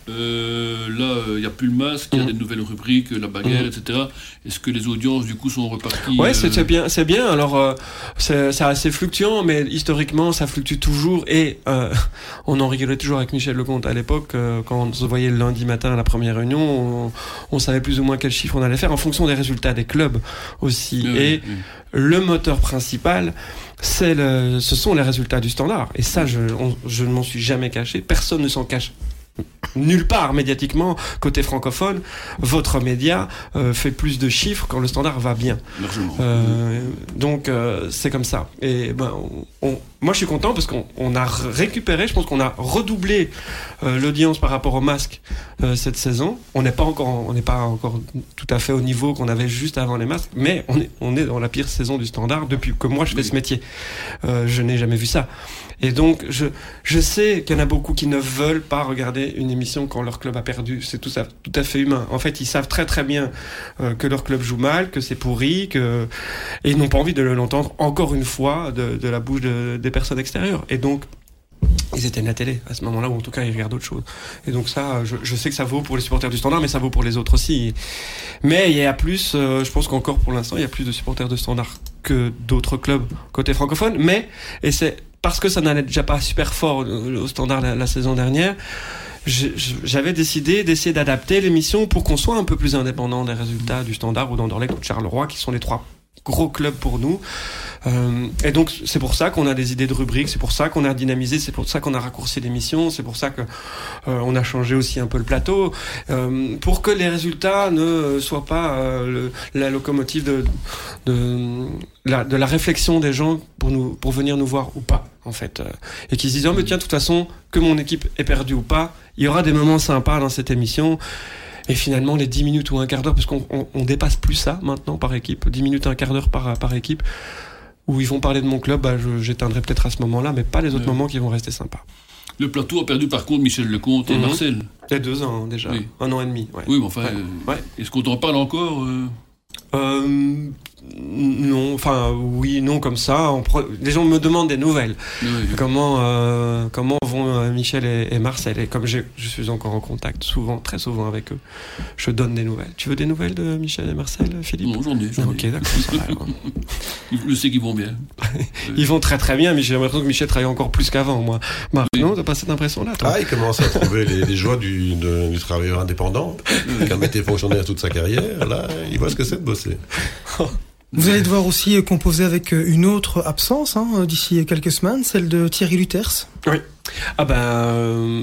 Euh, là, euh, il n'y a plus le masque, il y a Mm. des nouvelles rubriques, la bagarre, Mm. etc. Est-ce que les audiences, du coup, sont reparties Ouais, euh, c'est bien, c'est bien. Alors, euh, c'est assez fluctuant, mais historiquement, ça fluctue toujours. Et euh, <laughs> on en rigolait toujours avec Michel Lecomte à l'époque, euh, quand on se voyait le lundi matin à la première réunion, on, on savait plus ou moins quel chiffre on allait faire en fonction des résultats des clubs aussi. Oui, et oui. le moteur principal, c'est ce sont les résultats du standard. Et ça, je, on- je ne m'en suis jamais caché. Personne ne s'en cache nulle part médiatiquement côté francophone. Votre média euh, fait plus de chiffres quand le standard va bien. Euh, donc euh, c'est comme ça. Et ben, on- on- moi je suis content parce qu'on on a récupéré, je pense qu'on a redoublé euh, l'audience par rapport au masque euh, cette saison. On n'est pas encore, on n'est pas encore tout à fait au niveau qu'on avait juste avant les masques, mais on est, on est dans la pire saison du standard depuis que moi je fais ce métier. Euh, je n'ai jamais vu ça. Et donc je, je sais qu'il y en a beaucoup qui ne veulent pas regarder une émission quand leur club a perdu. C'est tout ça, tout à fait humain. En fait, ils savent très très bien euh, que leur club joue mal, que c'est pourri, que et ils n'ont pas envie de l'entendre encore une fois de, de la bouche de- des personnes extérieures. Et donc, ils éteignent la télé à ce moment-là, ou en tout cas ils regardent autre chose. Et donc ça, je, je sais que ça vaut pour les supporters du Standard, mais ça vaut pour les autres aussi. Mais il y a plus, euh, je pense qu'encore pour l'instant, il y a plus de supporters de Standard que d'autres clubs côté francophone. Mais, et c'est parce que ça n'allait déjà pas super fort au, au Standard la, saison dernière, j'avais décidé d'essayer d'adapter l'émission pour qu'on soit un peu plus indépendant des résultats du Standard ou d'Anderlecht ou de Charleroi, qui sont les trois gros clubs pour nous. Euh, et donc c'est pour ça qu'on a des idées de rubriques, c'est pour ça qu'on a dynamisé, c'est pour ça qu'on a raccourci l'émission, c'est pour ça que euh, on a changé aussi un peu le plateau, euh, pour que les résultats ne soient pas euh, le- la locomotive de, de, la, de la réflexion des gens pour nous pour venir nous voir ou pas en fait, euh, et qu'ils se disent oh mais tiens de toute façon que mon équipe est perdue ou pas, il y aura des moments sympas dans cette émission. Et finalement, les 10 minutes ou un quart d'heure, parce qu'on on, on dépasse plus ça maintenant par équipe, 10 minutes, un quart d'heure par, par équipe, où ils vont parler de mon club, bah, j'éteindrai peut-être à ce moment-là, mais pas les autres Ouais. moments qui vont rester sympas. Le plateau a perdu par contre Michel Lecomte et Mhm. Marcel. Il y a deux ans déjà, Oui. un an et demi. Ouais. Oui, mais enfin, Ouais. euh, est-ce qu'on t'en parle encore euh? Euh, non, enfin oui, non comme ça. Les gens me demandent des nouvelles. Oui, oui. Comment euh, comment vont euh, Michel et, et Marcel? Et comme je suis encore en contact souvent, très souvent avec eux, je donne des nouvelles. Tu veux des nouvelles de Michel et Marcel, Philippe? Non, j'en ai. Ok, d'accord. ça va, alors. Je sais qu'ils vont bien. <laughs> Ils vont très très bien, mais j'ai l'impression que Michel travaille encore plus qu'avant, moi. Marc, Oui. non, t'as pas cette impression-là, Ah, il commence à trouver les, les joies du, de- du travailleur indépendant, qui a été fonctionnaire toute sa carrière. Là, il voit ce que c'est de bosser. Vous allez devoir aussi composer avec euh, une autre absence hein, d'ici quelques semaines, celle de Thierry Luters. Oui. Ah ben, euh,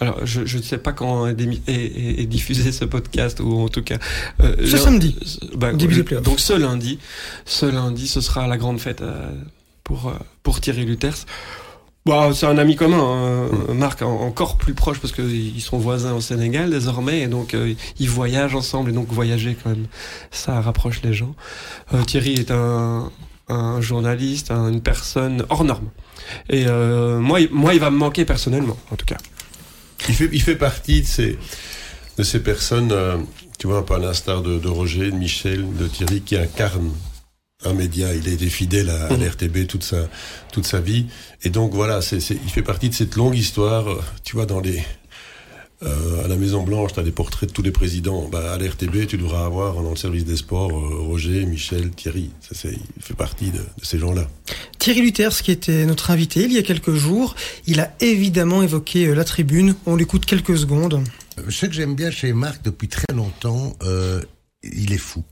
alors je je ne sais pas quand est, diffusé ce podcast ou en tout cas. euh, Ce samedi, bah. Donc ce lundi, ce lundi, ce sera la grande fête euh, pour pour Thierry Luters. Bon, c'est un ami commun, hein, Marc, en- encore plus proche parce qu'ils sont voisins au Sénégal désormais, et donc euh, ils voyagent ensemble, et donc voyager quand même, ça rapproche les gens. Euh, Thierry est un, un journaliste, un- une personne hors norme. Et euh, moi, il- moi, il va me manquer personnellement, en tout cas. Il fait, il fait partie de ces, de ces personnes, tu vois, un peu à l'instar de, de Roger, de Michel, de Thierry, qui incarnent un média. Il a été fidèle à, à Mhm. l'RTB toute sa, toute sa vie. Et donc, voilà, c'est, il fait partie de cette longue histoire, euh, tu vois, dans les, Euh, à la Maison Blanche, tu as des portraits de tous les présidents. Bah, à l'RTB, tu devras avoir dans le service des sports euh, Roger, Michel, Thierry. Ça, il fait partie de, de ces gens-là. Thierry Luthers, qui était notre invité il y a quelques jours, il a évidemment évoqué euh, la tribune. On l'écoute quelques secondes. Ce que j'aime bien chez Marc depuis très longtemps, euh, il est fou.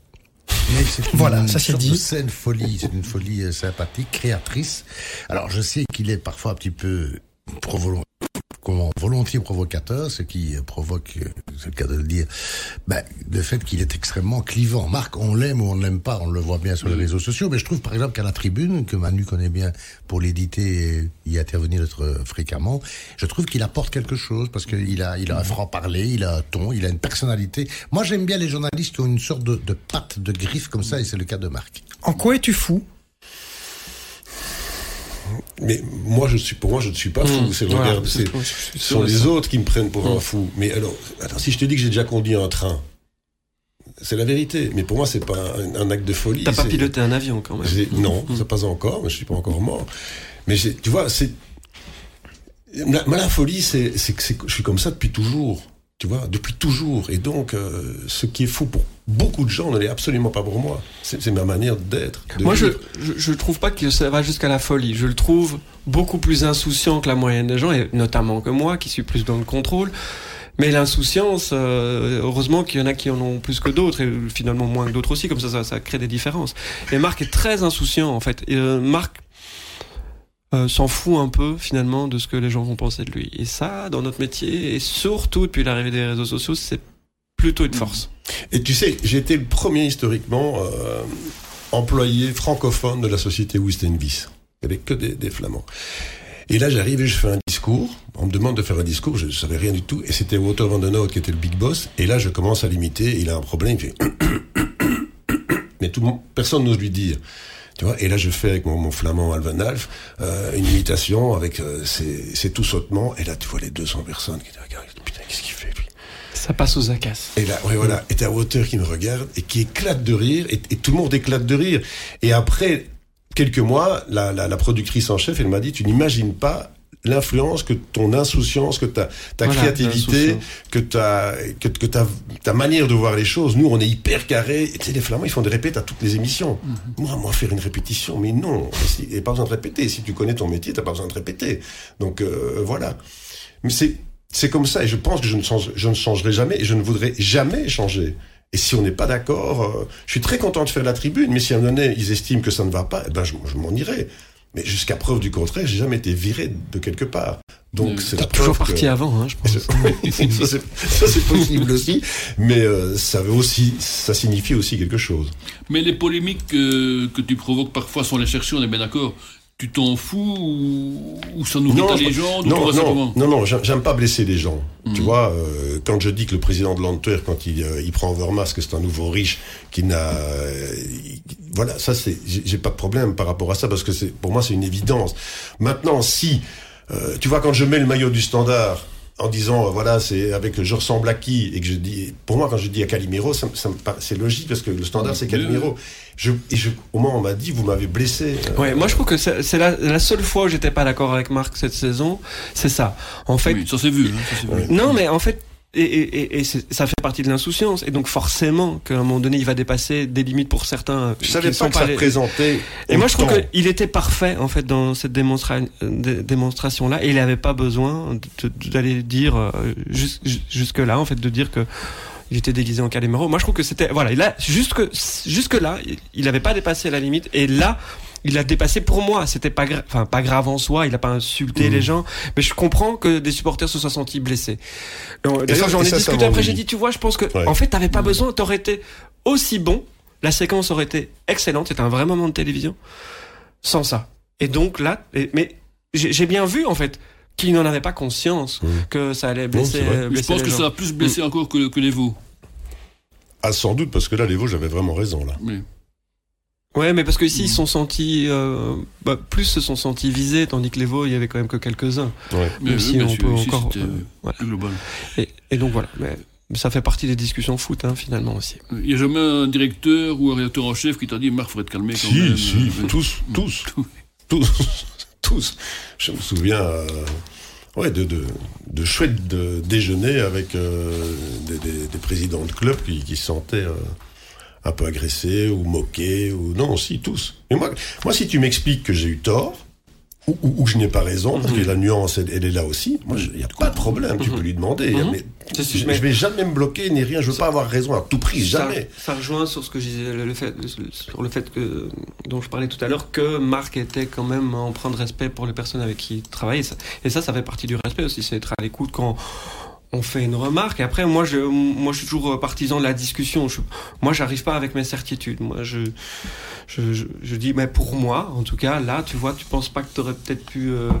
Mais c'est Voilà, une ça, c'est dit. de saine folie, c'est une folie euh, sympathique, créatrice. Alors je sais qu'il est parfois un petit peu provo- volontiers provocateur, ce qui provoque, c'est le cas de le dire, ben, le fait qu'il est extrêmement clivant. Marc, on l'aime ou on ne l'aime pas, on le voit bien sur les réseaux sociaux, mais je trouve par exemple qu'à la tribune, que Manu connaît bien pour l'éditer et y intervenir fréquemment, je trouve qu'il apporte quelque chose parce qu'il a, il a un franc-parler, il a un ton, il a une personnalité. Moi j'aime bien les journalistes qui ont une sorte de, de patte, de griffe comme ça, et c'est le cas de Marc. En quoi es-tu fou? Mais moi, je suis, pour moi, je ne suis pas fou. Mmh, c'est le regard- ce sont les ça. autres qui me prennent pour Mmh. un fou. Mais alors, attends, si je te dis que j'ai déjà conduit un train, c'est la vérité. Mais pour moi, c'est pas un, un acte de folie. T'as pas piloté un avion quand même. Non, Mmh. ça pas encore, mais je suis pas encore mort. Mais tu vois, c'est la, la folie, c'est c'est que c'est que je suis comme ça depuis toujours. Tu vois, depuis toujours. Et donc, euh, ce qui est fou pour beaucoup de gens ne l'est absolument pas pour moi. C'est ma manière d'être. Moi, je, vivre. je, je trouve pas que ça va jusqu'à la folie. Je le trouve beaucoup plus insouciant que la moyenne des gens, et notamment que moi, qui suis plus dans le contrôle. Mais l'insouciance, euh, heureusement qu'il y en a qui en ont plus que d'autres, et finalement moins que d'autres aussi, comme ça, ça, ça crée des différences. Et Marc est très insouciant, en fait. Et, euh, Marc euh, s'en fout un peu, finalement, de ce que les gens vont penser de lui. Et ça, dans notre métier, et surtout depuis l'arrivée des réseaux sociaux, c'est plutôt une force. Et tu sais, été le premier historiquement euh, employé francophone de la société Wistenvis. Il n'y avait que des, Flamands. Et là, j'arrive et je fais un discours. On me demande de faire un discours, je ne savais rien du tout. Et c'était Walter Van den qui était le big boss. Et là, je commence à l'imiter. Il a un problème. Il fait... <coughs> Mais tout personne n'ose lui dire. Tu vois, et là, je fais avec mon, flamand Alvan Alf euh, une imitation avec euh, ses, ses tout sautements. Et là, tu vois les 200 personnes qui te regardent. Putain, qu'est-ce qu'il fait? Ça passe aux acasses. et là, ouais, voilà. Et t'as Walter qui me regarde et qui éclate de rire, et, et tout le monde éclate de rire. Et après quelques mois, la, la, la productrice en chef, elle m'a dit, tu n'imagines pas l'influence que ton insouciance, que ta, ta Voilà, créativité, que ta, que, que ta, ta manière de voir les choses. Nous, on est hyper carré. Tu sais, les Flamands, ils font des répètes à toutes les émissions. Moi, moi, faire une répétition, mais non. Il n'y a pas besoin de répéter. Si tu connais ton métier, t'as pas besoin de répéter. Donc, euh, voilà. Mais c'est, c'est comme ça. Et je pense que je ne, change, je ne changerai jamais et je ne voudrais jamais changer. Et si on n'est pas d'accord, euh, je suis très content de faire la tribune, mais si à un moment donné, ils estiment que ça ne va pas, eh ben, je, je m'en irai. Mais jusqu'à preuve du contraire, j'ai jamais été viré de quelque part. Donc, Euh, c'est la toujours preuve parti que- avant, hein, je pense. <laughs> Ça, c'est- possible aussi, mais euh, ça veut aussi, ça signifie aussi quelque chose. Mais les polémiques euh, que tu provoques parfois sans les chercher, on est bien d'accord. Tu t'en fous ou, ou ça tu non, non, comment non, non, j'aime pas blesser les gens. Mhm. Tu vois, euh, quand je dis que le président de l'Antwerp, quand il, euh, il prend Overmars, que c'est un nouveau riche qui n'a, euh, il- voilà, ça c'est, j'ai j'ai pas de problème par rapport à ça parce que c'est, pour moi c'est une évidence. Maintenant, si, euh, tu vois, quand je mets le maillot du Standard en disant, euh, voilà, c'est avec je ressemble à qui et que je dis, pour moi quand je dis à Calimero, ça, ça c'est logique parce que le Standard c'est Calimero. Je, et je, au où on m'a dit, vous m'avez blessé. euh, Ouais, moi je trouve que c'est la, la seule fois où j'étais pas d'accord avec Marc cette saison, c'est ça. En fait, Oui, ça s'est vu. hein, ça s'est vu. non, mais en fait, et, et, et- ça fait partie de l'insouciance, et donc forcément qu'à un moment donné, il va dépasser des limites pour certains. Je savais pas que ça représentait. Et moi, je trouve qu'il était parfait en fait dans cette démonstra- dé- démonstration-là, et il n'avait pas besoin d'aller dire euh, jus- jus- jusque là, en fait, de dire que il était déguisé en Calimero. Moi, je trouve que c'était voilà, il a jusque jusque là, il n'avait pas dépassé la limite, et là. Il a dépassé pour moi, c'était pas enfin pas grave en soi, il a pas insulté Mmh. les gens, mais je comprends que des supporters se soient sentis blessés. D'ailleurs, j'en ai ça, ça discuté après, j'ai dit, tu vois, je pense que Ouais. en fait, t'avais pas besoin, t'aurais été aussi bon, la séquence aurait été excellente, c'était un vrai moment de télévision sans ça. Et donc là, et- mais j'ai bien vu en fait qu'il n'en avait pas conscience que ça allait blesser. euh, Mais je blesser pense les que gens. ça a plus blessé encore que, que les veaux. Ah, sans doute, parce que là, les Vosges avaient vraiment raison, là. Oui. Ouais, mais parce que ici ils se sont sentis, euh, bah, plus se sont sentis visés, tandis que les veaux, il y avait quand même que quelques-uns. Ouais. Mais Même oui, si on peut ici, encore. euh, voilà. global. Et, et donc voilà. Mais ça fait partie des discussions foot, hein, finalement aussi. Il n'y a jamais un directeur ou un rédacteur en chef qui t'a dit Marc, faudrait te calmer quand Si, même. si, Euh, tous, tous, <laughs> tous, <laughs> tous. Je me souviens, euh, ouais, de, de, de chouettes de déjeuners avec euh, des, des, des, présidents de clubs qui, qui se sentaient euh, un peu agressés ou moqués ou non, si tous. Mais moi, moi, si tu m'expliques que j'ai eu tort, ou, ou, ou je n'ai pas raison, parce que la nuance, elle, elle est là aussi. Moi, il n'y a pas de problème, tu peux lui demander. Mais, je, je vais jamais me bloquer ni rien. Je veux pas avoir raison à tout prix, jamais. Ça, ça rejoint sur ce que je disais, le fait, sur le fait que, dont je parlais tout à l'heure, que Marc était quand même empreint de respect pour les personnes avec qui il ça, et ça, ça fait partie du respect aussi, c'est être à l'écoute quand on fait une remarque. Et après, moi, je, moi, je suis toujours partisan de la discussion. Je, moi, j'arrive pas avec mes certitudes. Moi, je, je, je, je, dis, mais pour moi, en tout cas, là, tu vois, tu penses pas que tu aurais peut-être pu. Euh,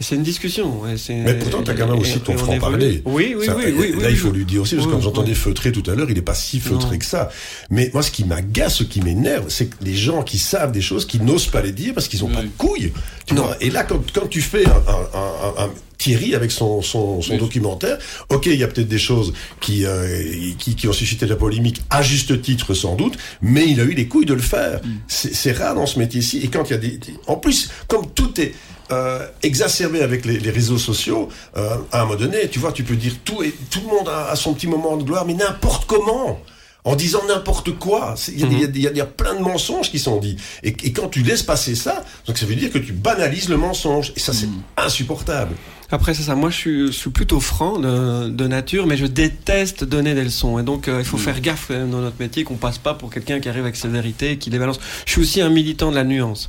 c'est une discussion. Ouais, mais pourtant, tu as quand même aussi ton franc-parler. Oui, oui, ça, oui, oui, Là, oui, il faut lui dire aussi, parce que quand j'entendais feutré tout à l'heure, il n'est pas si feutré non. que ça. Mais moi, ce qui m'agace, ce qui m'énerve, c'est que les gens qui savent des choses, qui n'osent pas les dire parce qu'ils n'ont pas de couilles. Tu vois Et là, quand, quand tu fais un, un, un, un Thierry avec son, son, son oui. documentaire. Ok, il y a peut-être des choses qui, euh, qui, qui, ont suscité de la polémique, à juste titre sans doute, mais il a eu les couilles de le faire. Mm. C'est rare dans ce métier-ci. Et quand il y a des... En plus, comme tout est... Euh, exacerbé avec les, les réseaux sociaux, euh, à un moment donné, tu vois, tu peux dire tout et tout le monde a, a son petit moment de gloire, mais n'importe comment en disant n'importe quoi. Il y, mm -hmm. y, y, a plein de mensonges qui sont dits. Et, et, quand tu laisses passer ça, donc ça veut dire que tu banalises le mensonge. Et ça, c'est mm. insupportable. Après, c'est ça. Moi, je suis, je suis plutôt franc de, de, nature, mais je déteste donner des leçons. Et donc, euh, il faut mmh. faire gaffe quand même dans notre métier qu'on passe pas pour quelqu'un qui arrive avec ses vérités, qui les balance. Je suis aussi un militant de la nuance.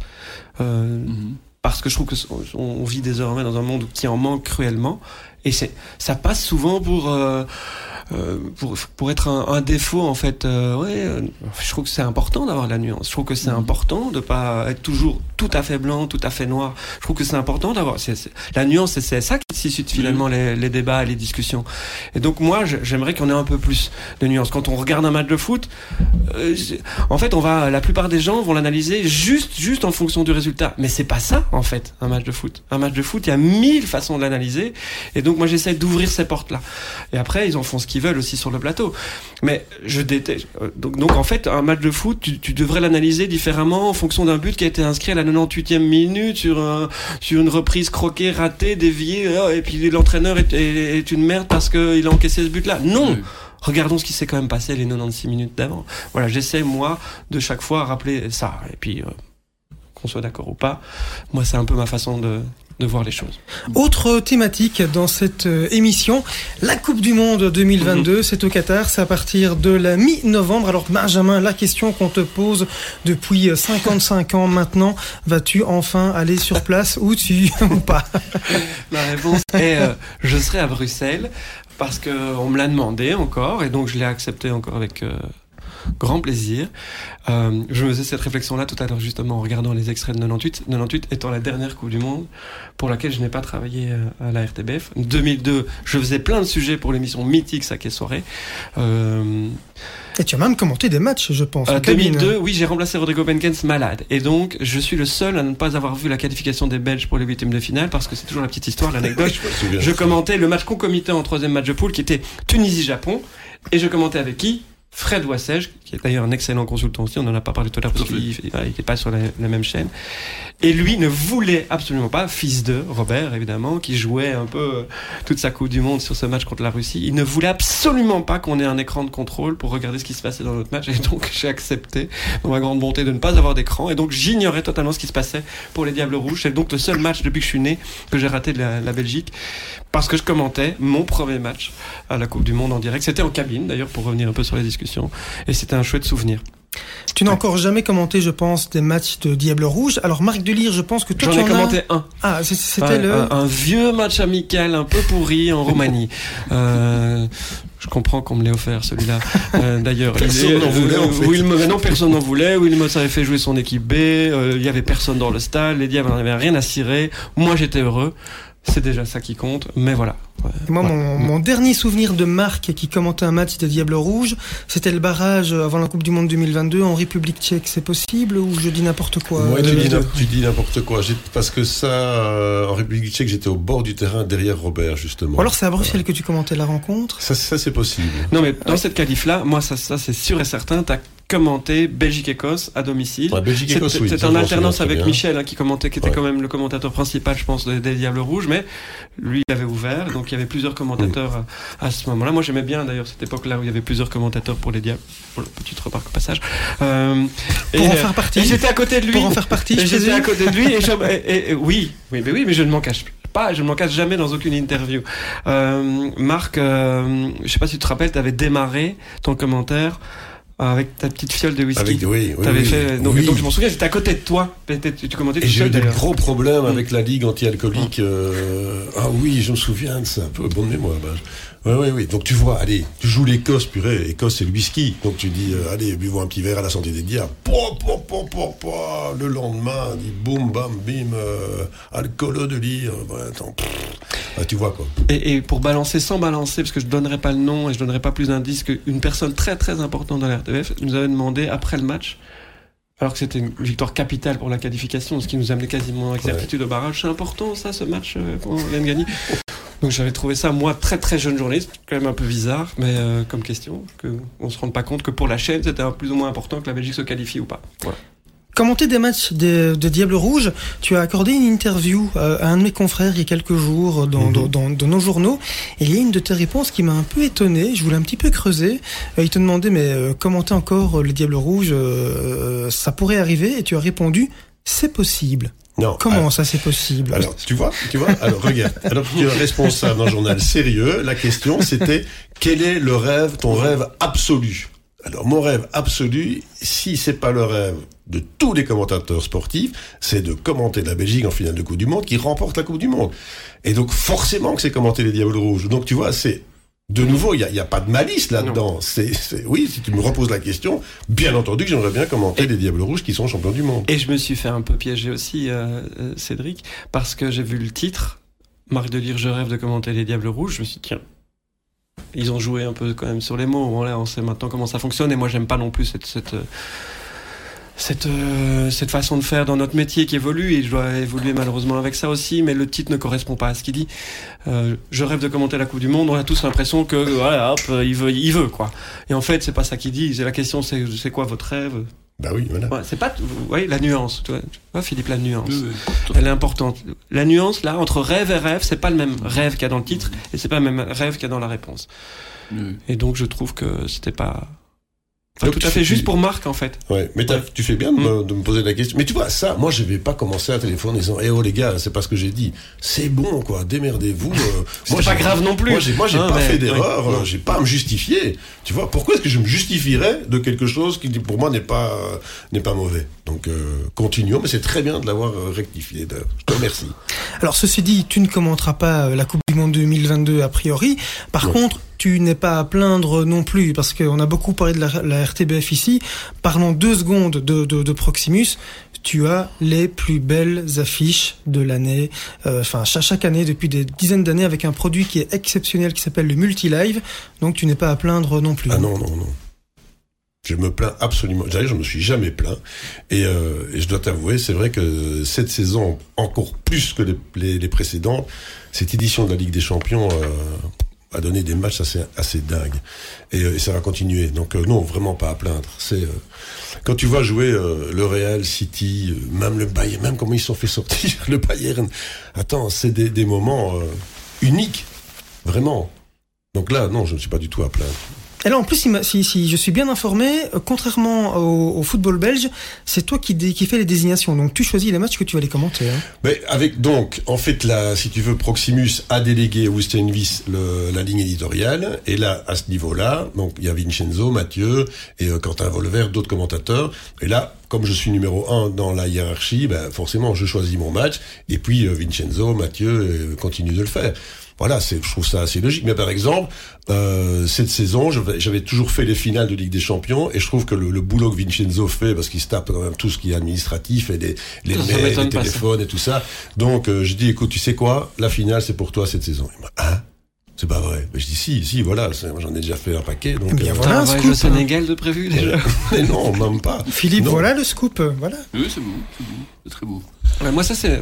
Euh, mmh. Parce que je trouve que on vit désormais dans un monde qui en manque cruellement. Et c'est, ça passe souvent pour, euh, euh, pour, pour être un, un, défaut en fait. Euh, ouais, je trouve que c'est important d'avoir la nuance. Je trouve que c'est mmh. important de pas être toujours tout à fait blanc, tout à fait noir. Je trouve que c'est important d'avoir la nuance. C'est ça qui suscite finalement mmh. les, les, débats, les discussions. Et donc moi, j'aimerais qu'on ait un peu plus de nuance. Quand on regarde un match de foot, euh, en fait, on va, la plupart des gens vont l'analyser juste, juste en fonction du résultat. Mais c'est pas ça en fait, un match de foot. Un match de foot, il y a mille façons de l'analyser. Et donc moi, j'essaie d'ouvrir ces portes-là. Et après, ils en font ce qu'ils veulent aussi sur le plateau. Mais je déteste. Donc, donc en fait, un match de foot, tu, tu devrais l'analyser différemment en fonction d'un but qui a été inscrit à la 98e minute sur un, sur une reprise croquée, ratée, déviée, et puis l'entraîneur est, est, est, une merde parce qu'il a encaissé ce but-là. Non. Regardons ce qui s'est quand même passé les 96 minutes d'avant. Voilà, j'essaie moi de chaque fois rappeler ça. Et puis euh, qu'on soit d'accord ou pas, moi c'est un peu ma façon de, de voir les choses. Autre thématique dans cette euh, émission, la Coupe du Monde 2022, mmh. c'est au Qatar, c'est à partir de la mi-novembre. Alors Benjamin, la question qu'on te pose depuis 55 ans maintenant, vas-tu enfin aller sur place ou tu ou pas? <laughs> La réponse est euh, je serai à Bruxelles parce qu'on me l'a demandé encore et donc je l'ai accepté encore avec... Euh, grand plaisir. Euh, je me faisais cette réflexion-là tout à l'heure justement en regardant les extraits de 98, 98 étant la dernière Coupe du Monde pour laquelle je n'ai pas travaillé euh, à la RTBF. 2002, je faisais plein de sujets pour l'émission mythique Saké Soirée. Euh, et tu as même commenté des matchs, je pense. Euh, 2002, oui, j'ai remplacé Rodrigo Benkens malade. Et donc, je suis le seul à ne pas avoir vu la qualification des Belges pour les huitièmes de finale, parce que c'est toujours la petite histoire, <laughs> l'anecdote. je, je commentais le match concomitant en troisième match de poule, qui était Tunisie-Japon. Et je commentais avec qui? Fred Wassège, qui est d'ailleurs un excellent consultant aussi, on n'en a pas parlé tout à l'heure parce qu'il n'était pas sur la, la, même chaîne. Et lui ne voulait absolument pas, fils de Robert évidemment, qui jouait un peu toute sa Coupe du Monde sur ce match contre la Russie, il ne voulait absolument pas qu'on ait un écran de contrôle pour regarder ce qui se passait dans notre match. Et donc j'ai accepté, dans ma grande bonté, de ne pas avoir d'écran. Et donc j'ignorais totalement ce qui se passait pour les Diables Rouges. C'est donc le seul match depuis que je suis né que j'ai raté de la, la Belgique parce que je commentais mon premier match à la Coupe du Monde en direct. C'était en cabine d'ailleurs pour revenir un peu sur les discussions et c'était un chouette souvenir. Tu n'as encore jamais commenté, je pense, des matchs de Diable Rouge. Alors, Marc Delire, je pense que toi, J'en ai commenté as... un. Ah, c'était le... Un, un, vieux match amical un peu pourri en Roumanie. <laughs> euh, je comprends qu'on me l'ait offert, celui-là. Euh, D'ailleurs, personne n'en voulait, en fait. Non, personne n'en voulait. Wilmot avait fait jouer son équipe B. Euh, il y avait personne dans le stade. Les Diables n'avaient rien à cirer. Moi, j'étais heureux. C'est déjà ça qui compte, mais voilà. Ouais, moi, ouais. Mon, mon, dernier souvenir de Marc qui commentait un match de Diable Rouge, c'était le barrage avant la Coupe du Monde 2022 en République tchèque. C'est possible ou je dis n'importe quoi? Moi, tu, dis dis n'importe quoi. Parce que ça, euh, en République tchèque, j'étais au bord du terrain derrière Robert, justement. Ou alors c'est à Bruxelles ouais. que tu commentais la rencontre? Ça, ça c'est possible. Non, mais dans cette qualif-là, moi, ça, ça c'est sûr et certain, t'as commenté Belgique-Écosse à domicile. Ouais, Belgique-Écosse, oui. En alternance avec bien. Michel, hein, qui commentait, qui était Ouais. quand même le commentateur principal, je pense, des, des Diables Rouges, mais lui, il avait ouvert, donc il y avait plusieurs commentateurs à, à ce moment-là. Moi, j'aimais bien d'ailleurs cette époque-là où il y avait plusieurs commentateurs pour les Diables. Pour la petite remarque au passage. Euh, Pour et, en euh, faire partie. Et j'étais à côté de lui. Pour en faire partie, Et je J'étais à côté de lui et, je- <laughs> et- et- et- oui, oui, mais oui, mais je ne m'en cache pas, je ne m'en cache jamais dans aucune interview. Euh, Marc, euh, je sais pas si tu te rappelles, tu avais démarré ton commentaire avec ta petite fiole de whisky. Avec- oui, oui, T'avais oui. fait, donc, Oui. donc je m'en souviens, j'étais à côté de toi. Peut-être Tu commentais Et j'ai eu des gros problèmes avec la Ligue anti-alcoolique. euh, Ah oui, je me souviens de ça. Un peu bonne mémoire. Bah. Oui, oui, oui. Donc tu vois, allez, tu joues l'Écosse, purée. Écosse, c'est le whisky. Donc tu dis, euh, allez, buvons un petit verre à la santé des diables. Po, po, po, po, po. Le lendemain, dit boum, bam, bim, euh, alcoolo de lire. Attends. Ah, tu vois quoi. Et, et pour balancer sans balancer, parce que je donnerai pas le nom et je donnerai pas plus d'indices qu'une personne très très importante dans la RTBF nous avait demandé après le match, alors que c'était une victoire capitale pour la qualification, ce qui nous amenait quasiment avec certitude au barrage. C'est important ça, ce match euh, qu'on vient de gagner. Donc j'avais trouvé ça moi très très jeune journaliste, quand même un peu bizarre, mais euh, comme question, que on se rende pas compte que pour la chaîne c'était un plus ou moins important que la Belgique se qualifie ou pas. Voilà. Commenter des matchs de, de Diable Rouge, tu as accordé une interview euh, à un de mes confrères il y a quelques jours dans, dans, dans- dans nos journaux. Et il y a une de tes réponses qui m'a un peu étonné. Je voulais un petit peu creuser. Euh, il te demandait, mais euh, commenter encore euh, le Diable Rouge, euh, euh, ça pourrait arriver? Et tu as répondu, c'est possible. Non. Comment ça, c'est possible? Alors, tu vois, tu vois, alors regarde, alors tu es responsable d'un journal sérieux, la question c'était quel est le rêve, ton rêve absolu? Alors mon rêve absolu, si c'est pas le rêve de tous les commentateurs sportifs, c'est de commenter la Belgique en finale de Coupe du Monde qui remporte la Coupe du Monde. Et donc forcément que c'est commenter les Diables Rouges. Donc tu vois, c'est de nouveau, il n'y a, il y a pas de malice là-dedans. C'est, c'est- oui, si tu me reposes la question, bien entendu que j'aimerais bien commenter les Diables Rouges qui sont champions du monde. Et je me suis fait un peu piéger aussi, euh, euh, Cédric, parce que j'ai vu le titre, Marc de Lire, je rêve de commenter les Diables Rouges. Je me suis dit, tiens, ils ont joué un peu quand même sur les mots. Voilà, on sait maintenant comment ça fonctionne. Et moi, j'aime pas non plus cette, cette, euh, cette, euh, cette façon de faire dans notre métier qui évolue. Et je dois évoluer malheureusement avec ça aussi. Mais le titre ne correspond pas à ce qu'il dit. Euh, je rêve de commenter la Coupe du Monde. On a tous l'impression que, voilà, hop, euh, il veut, il veut, quoi. Et en fait, c'est pas ça qu'il dit. C'est la question, c'est, c'est quoi votre rêve? Bah oui, voilà. Ouais, c'est pas, vous voyez, la nuance. Tu vois, Philippe, la nuance. Oui, oui, Elle est importante. La nuance, là, entre rêve et rêve, c'est pas le même rêve qu'il y a dans le titre et c'est pas le même rêve qu'il y a dans la réponse. Oui. Et donc, je trouve que c'était pas, enfin, Donc, tout à fait juste pour Marc, en fait. Ouais, mais tu fais bien de, me, de me poser la question. Mais tu vois, ça, moi, je vais pas commencer à téléphoner en disant, eh oh les gars, c'est pas ce que j'ai dit. C'est bon, quoi, démerdez-vous. euh, <laughs> moi, pas grave non plus. Moi, j'ai, Hein, pas mais- fait d'erreur, j'ai pas à me justifier. Tu vois, pourquoi est-ce que je me justifierais de quelque chose qui, pour moi, n'est pas, euh, n'est pas mauvais? Donc, euh, continuons, mais c'est très bien de l'avoir euh, rectifié. Je te remercie. Alors ceci dit, tu ne commenteras pas euh, la Coupe du Monde 2022 a priori. Par contre, tu n'es pas à plaindre non plus, parce qu'on a beaucoup parlé de la, la RTBF ici. Parlons deux secondes de, de, de Proximus. Tu as les plus belles affiches de l'année, euh, enfin cha- chaque année depuis des dizaines d'années avec un produit qui est exceptionnel qui s'appelle le Multilive. Donc tu n'es pas à plaindre non plus. Ah non, non, non. Je me plains absolument. D'ailleurs, je me suis jamais plaint. Et, euh, et je dois t'avouer, c'est vrai que cette saison, encore plus que les, les- précédentes, cette édition de la Ligue des Champions euh, a donné des matchs assez, dingues. Et, euh, et ça va continuer. Donc non, vraiment pas à plaindre. C'est quand tu vois jouer le Real, City, même le Bayern, même comment ils sont fait sortir <laughs> le Bayern. Attends, c'est des, moments uniques, vraiment. Donc là, non, je ne suis pas du tout à plaindre. Et là, en plus, si, si je suis bien informé, euh, contrairement au, football belge, c'est toi qui, qui fais les désignations. Donc, tu choisis les matchs que tu vas les commenter. hein. Mais avec donc, en fait, là, si tu veux, Proximus a délégué au Steinvis le, la ligne éditoriale, et là, à ce niveau-là, donc il y a Vincenzo, Mathieu et euh, Quentin Volver, d'autres commentateurs, et là, comme je suis numéro un dans la hiérarchie, ben, forcément, je choisis mon match, et puis euh, Vincenzo, Mathieu euh, continuent de le faire. Voilà, c'est, je trouve ça assez logique. Mais par exemple, euh, cette saison, j'avais toujours fait les finales de Ligue des Champions, et je trouve que le, le boulot que Vincenzo fait, parce qu'il se tape quand même tout ce qui est administratif et les, les mails, les téléphones et tout ça. Donc, euh, je dis, écoute, tu sais quoi, la finale, c'est pour toi cette saison. Il m'a, hein? C'est pas vrai. Mais je dis, si, si, voilà, j'en ai déjà fait un paquet. Donc, Bien euh, voilà, un scoop, au Sénégal de prévu déjà <laughs> Mais non, même pas. Philippe, Non. voilà le scoop. euh, Voilà. Oui, c'est beau, c'est beau, c'est très beau. Ouais, Moi, ça, c'est. euh,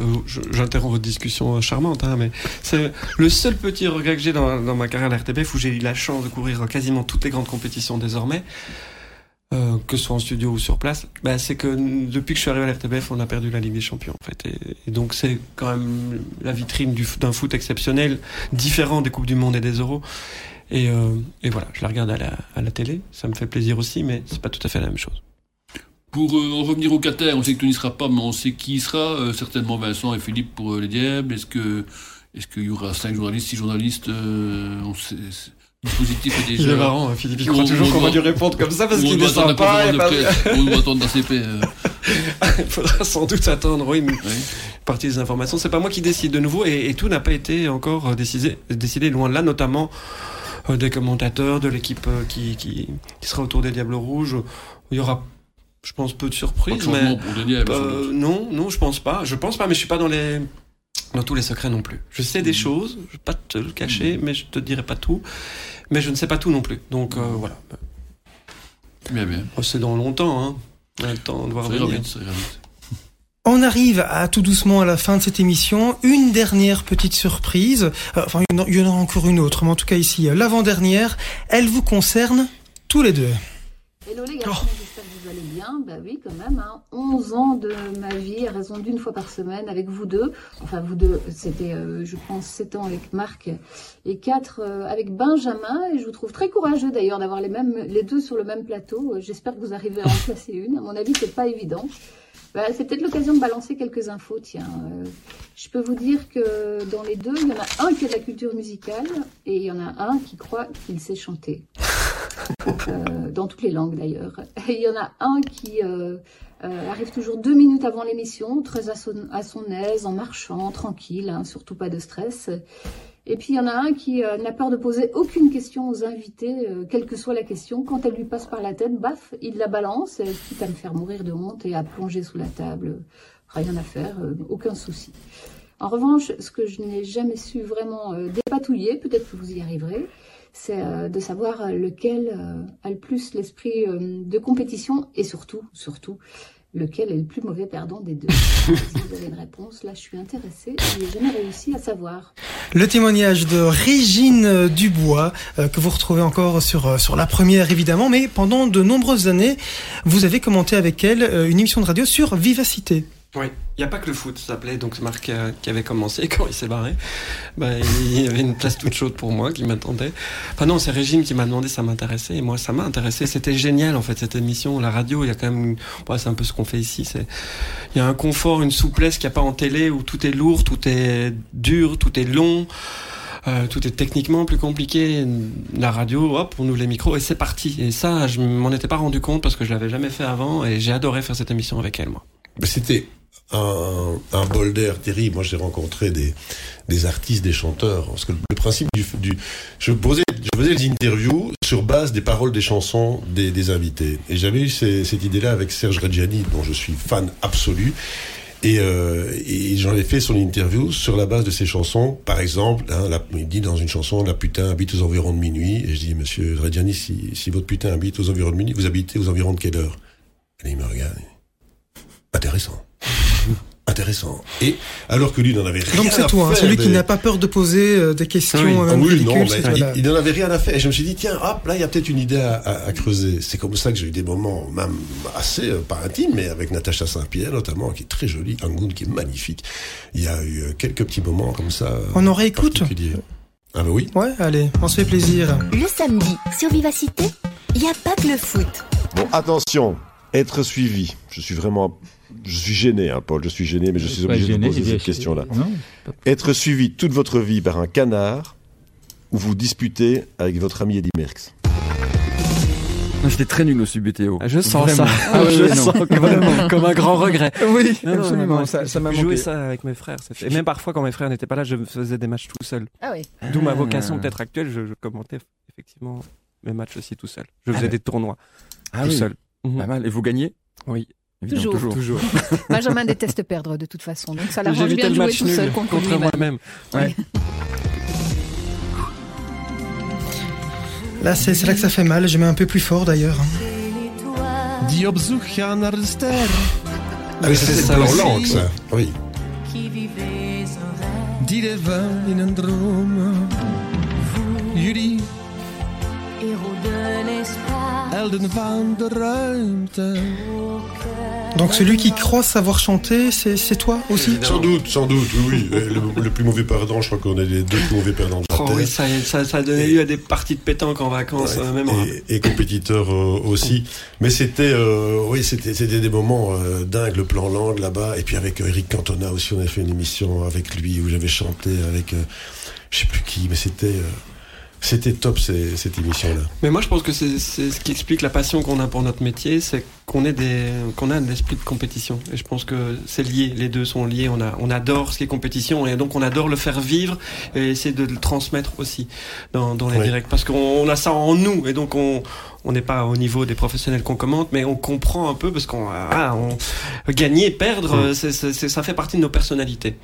J'interromps votre discussion euh, charmante, hein, mais c'est le seul petit regret que j'ai dans, dans ma carrière à la RTBF où j'ai eu la chance de couvrir quasiment toutes les grandes compétitions désormais. Euh, que ce soit en studio ou sur place, bah, c'est que depuis que je suis arrivé à l'RTBF, on a perdu la Ligue des Champions en fait. Et, donc c'est quand même la vitrine d'un foot exceptionnel, différent des Coupes du Monde et des Euros. Et, euh, voilà, je la regarde à la, télé, ça me fait plaisir aussi, mais c'est pas tout à fait la même chose. Pour euh, en revenir au Qatar, on sait que tu n'y seras pas, mais on sait qui y sera. Certainement Vincent et Philippe pour les Diables. Est-ce que est-ce qu'il y aura cinq journalistes, six journalistes dispositif est déjà. Il est marrant, hein, Philippe, il croit toujours qu'on va lui répondre comme ça parce qu'il est sympa. Et pas... on doit attendre CP. Euh. <laughs> il faudra sans doute attendre, oui, une partie des informations. C'est pas moi qui décide de nouveau et, et tout n'a pas été encore décidé, décidé loin de là, notamment euh, des commentateurs, de l'équipe euh, qui, qui, qui, sera autour des Diables Rouges. Il y aura, je pense, peu de surprises. mais euh, non, non, je pense pas. Je pense pas, mais je suis pas dans les dans tous les secrets non plus. Je sais des mmh. choses, je vais pas te le cacher, mmh. mais je te dirai pas tout mais je ne sais pas tout non plus. Donc euh, voilà. Bien, bien. Oh, c'est dans longtemps, hein. On a le temps de voir venir. On arrive à tout doucement à la fin de cette émission. Une dernière petite surprise. Euh, enfin, il y en a encore une autre, mais en tout cas ici, euh, l'avant-dernière. Elle vous concerne tous les deux. Hello les gars, oh. Allez bien. Bah oui, quand même. Hein. 11 ans de ma vie à raison d'une fois par semaine avec vous deux. Enfin, vous deux, c'était, euh, je pense, 7 ans avec Marc et 4 euh, avec Benjamin. Et je vous trouve très courageux d'ailleurs d'avoir les deux sur le même plateau. J'espère que vous arrivez à en placer une. À mon avis, c'est pas évident. Bah, c'est peut-être l'occasion de balancer quelques infos. Tiens, euh, je peux vous dire que dans les deux, il y en a un qui a de la culture musicale et il y en a un qui croit qu'il sait chanter. <laughs> Euh, dans toutes les langues d'ailleurs. Et il y en a un qui euh, arrive toujours deux minutes avant l'émission, très à son, à son, aise, en marchant, tranquille, hein, surtout pas de stress. Et puis il y en a un qui n'a peur de poser aucune question aux invités, quelle que soit la question. Quand elle lui passe par la tête, baf, il la balance, quitte à me faire mourir de honte et à plonger sous la table. Rien à faire, aucun souci. En revanche, ce que je n'ai jamais su vraiment dépatouiller, peut-être que vous y arriverez, c'est euh, de savoir lequel euh, a le plus l'esprit euh, de compétition et surtout, surtout, lequel est le plus mauvais perdant des deux. <laughs> si vous avez une réponse, là je suis intéressée et j'ai jamais réussi à savoir. Le témoignage de Régine Dubois, que vous retrouvez encore sur, sur la première évidemment, mais pendant de nombreuses années, vous avez commenté avec elle une émission de radio sur Vivacité. Oui, il n'y a pas que le foot, ça s'appelait. Donc Marc euh, qui avait commencé <laughs> quand il s'est barré. Bah, il y avait une place toute chaude pour moi qui m'attendait. Enfin non, c'est Régine qui m'a demandé, ça m'intéressait. Et moi, ça m'a intéressé. C'était génial en fait cette émission. La radio, il y a quand même, c'est un peu ce qu'on fait ici. C'est, il y a un confort, une souplesse qu'il n'y a pas en télé où tout est lourd, tout est dur, tout est long. Euh, tout est techniquement plus compliqué. La radio, hop, on ouvre les micros et c'est parti. Et ça, je m'en étais pas rendu compte parce que je l'avais jamais fait avant et j'ai adoré faire cette émission avec elle, moi. C'était un, bol d'air terrible. Moi, j'ai rencontré des, artistes, des chanteurs. Parce que le principe du, je posais, je faisais des interviews sur base des paroles des chansons des, invités. Et j'avais eu cette idée-là avec Serge Reggiani, dont je suis fan absolu. Et, euh, et j'en ai fait son interview sur la base de ses chansons. Par exemple, hein, il dit dans une chanson, la putain habite aux environs de minuit. Et je dis, monsieur Reggiani, si, si votre putain habite aux environs de minuit, vous habitez aux environs de quelle heure? Et il me regarde. Intéressant. <laughs> Intéressant. Et alors que lui n'en avait rien Donc c'est toi, hein, celui qui n'a pas peur de poser euh, des questions. Oui, euh, oui non, il, n'en avait rien à faire. Et je me suis dit tiens, hop, là il y a peut-être une idée à, à, creuser. C'est comme ça que j'ai eu des moments même assez euh, pas intimes, mais avec Natacha Saint-Pierre notamment, qui est très jolie, Angoun qui est magnifique. Il y a eu euh, quelques petits moments comme ça. On en réécoute. Ah bah oui. Ouais, allez, on se fait plaisir. Le samedi sur Vivacité, il n'y a pas que le foot. Bon, attention, être suivi. Je suis vraiment je suis gêné, hein, Paul, je suis gêné, mais je suis obligé de poser cette question-là. Être suivi toute votre vie par un canard ou vous disputer avec votre ami Eddie Merckx J'étais très nul au SUBTO. Ah, je sens ça. Ah, je sens comme, comme, un grand regret. Oui, absolument. ça, ça m'a joué ça avec mes frères. Et même parfois, quand mes frères n'étaient pas là, je faisais des matchs tout seul. Ah oui. D'où ma vocation peut-être actuelle. Je, commentais effectivement mes matchs aussi tout seul. Je faisais des tournois tout seul. Pas mal. Et vous gagnez? Oui. Toujours. toujours. <laughs> Benjamin déteste perdre de toute façon, donc ça l'arrange bien de jouer tout seul contre, contre moi-même. Ouais. Là, c'est là que ça fait mal. Je mets un peu plus fort d'ailleurs. Ah oui, c'est ça langue, ça. Oui. Donc celui qui croit savoir chanter, c'est toi aussi Sans doute, sans doute, oui. Le, plus mauvais perdant, je crois qu'on est les deux plus mauvais perdants de la oh, Oui, ça, ça, ça, a donné lieu à des parties de pétanque en vacances, euh, même. Et, et compétiteurs euh, aussi. Mais c'était, euh, oui, c'était des moments dingues, le plan langue là-bas. Et puis avec Eric Cantona aussi, on a fait une émission avec lui où j'avais chanté avec, je sais plus qui, mais c'était... C'était top cette émission-là. Mais moi je pense que c'est ce qui explique la passion qu'on a pour notre métier, c'est qu'on est des qu'on a un esprit de compétition. Et je pense que c'est lié, les deux sont liés. On a on adore ce qui est compétition et donc on adore le faire vivre et essayer de le transmettre aussi dans, dans les directs parce qu'on a ça en nous et donc on on n'est pas au niveau des professionnels qu'on commente, mais on comprend un peu parce qu'on ah, on, gagner, perdre, ça fait partie de nos personnalités.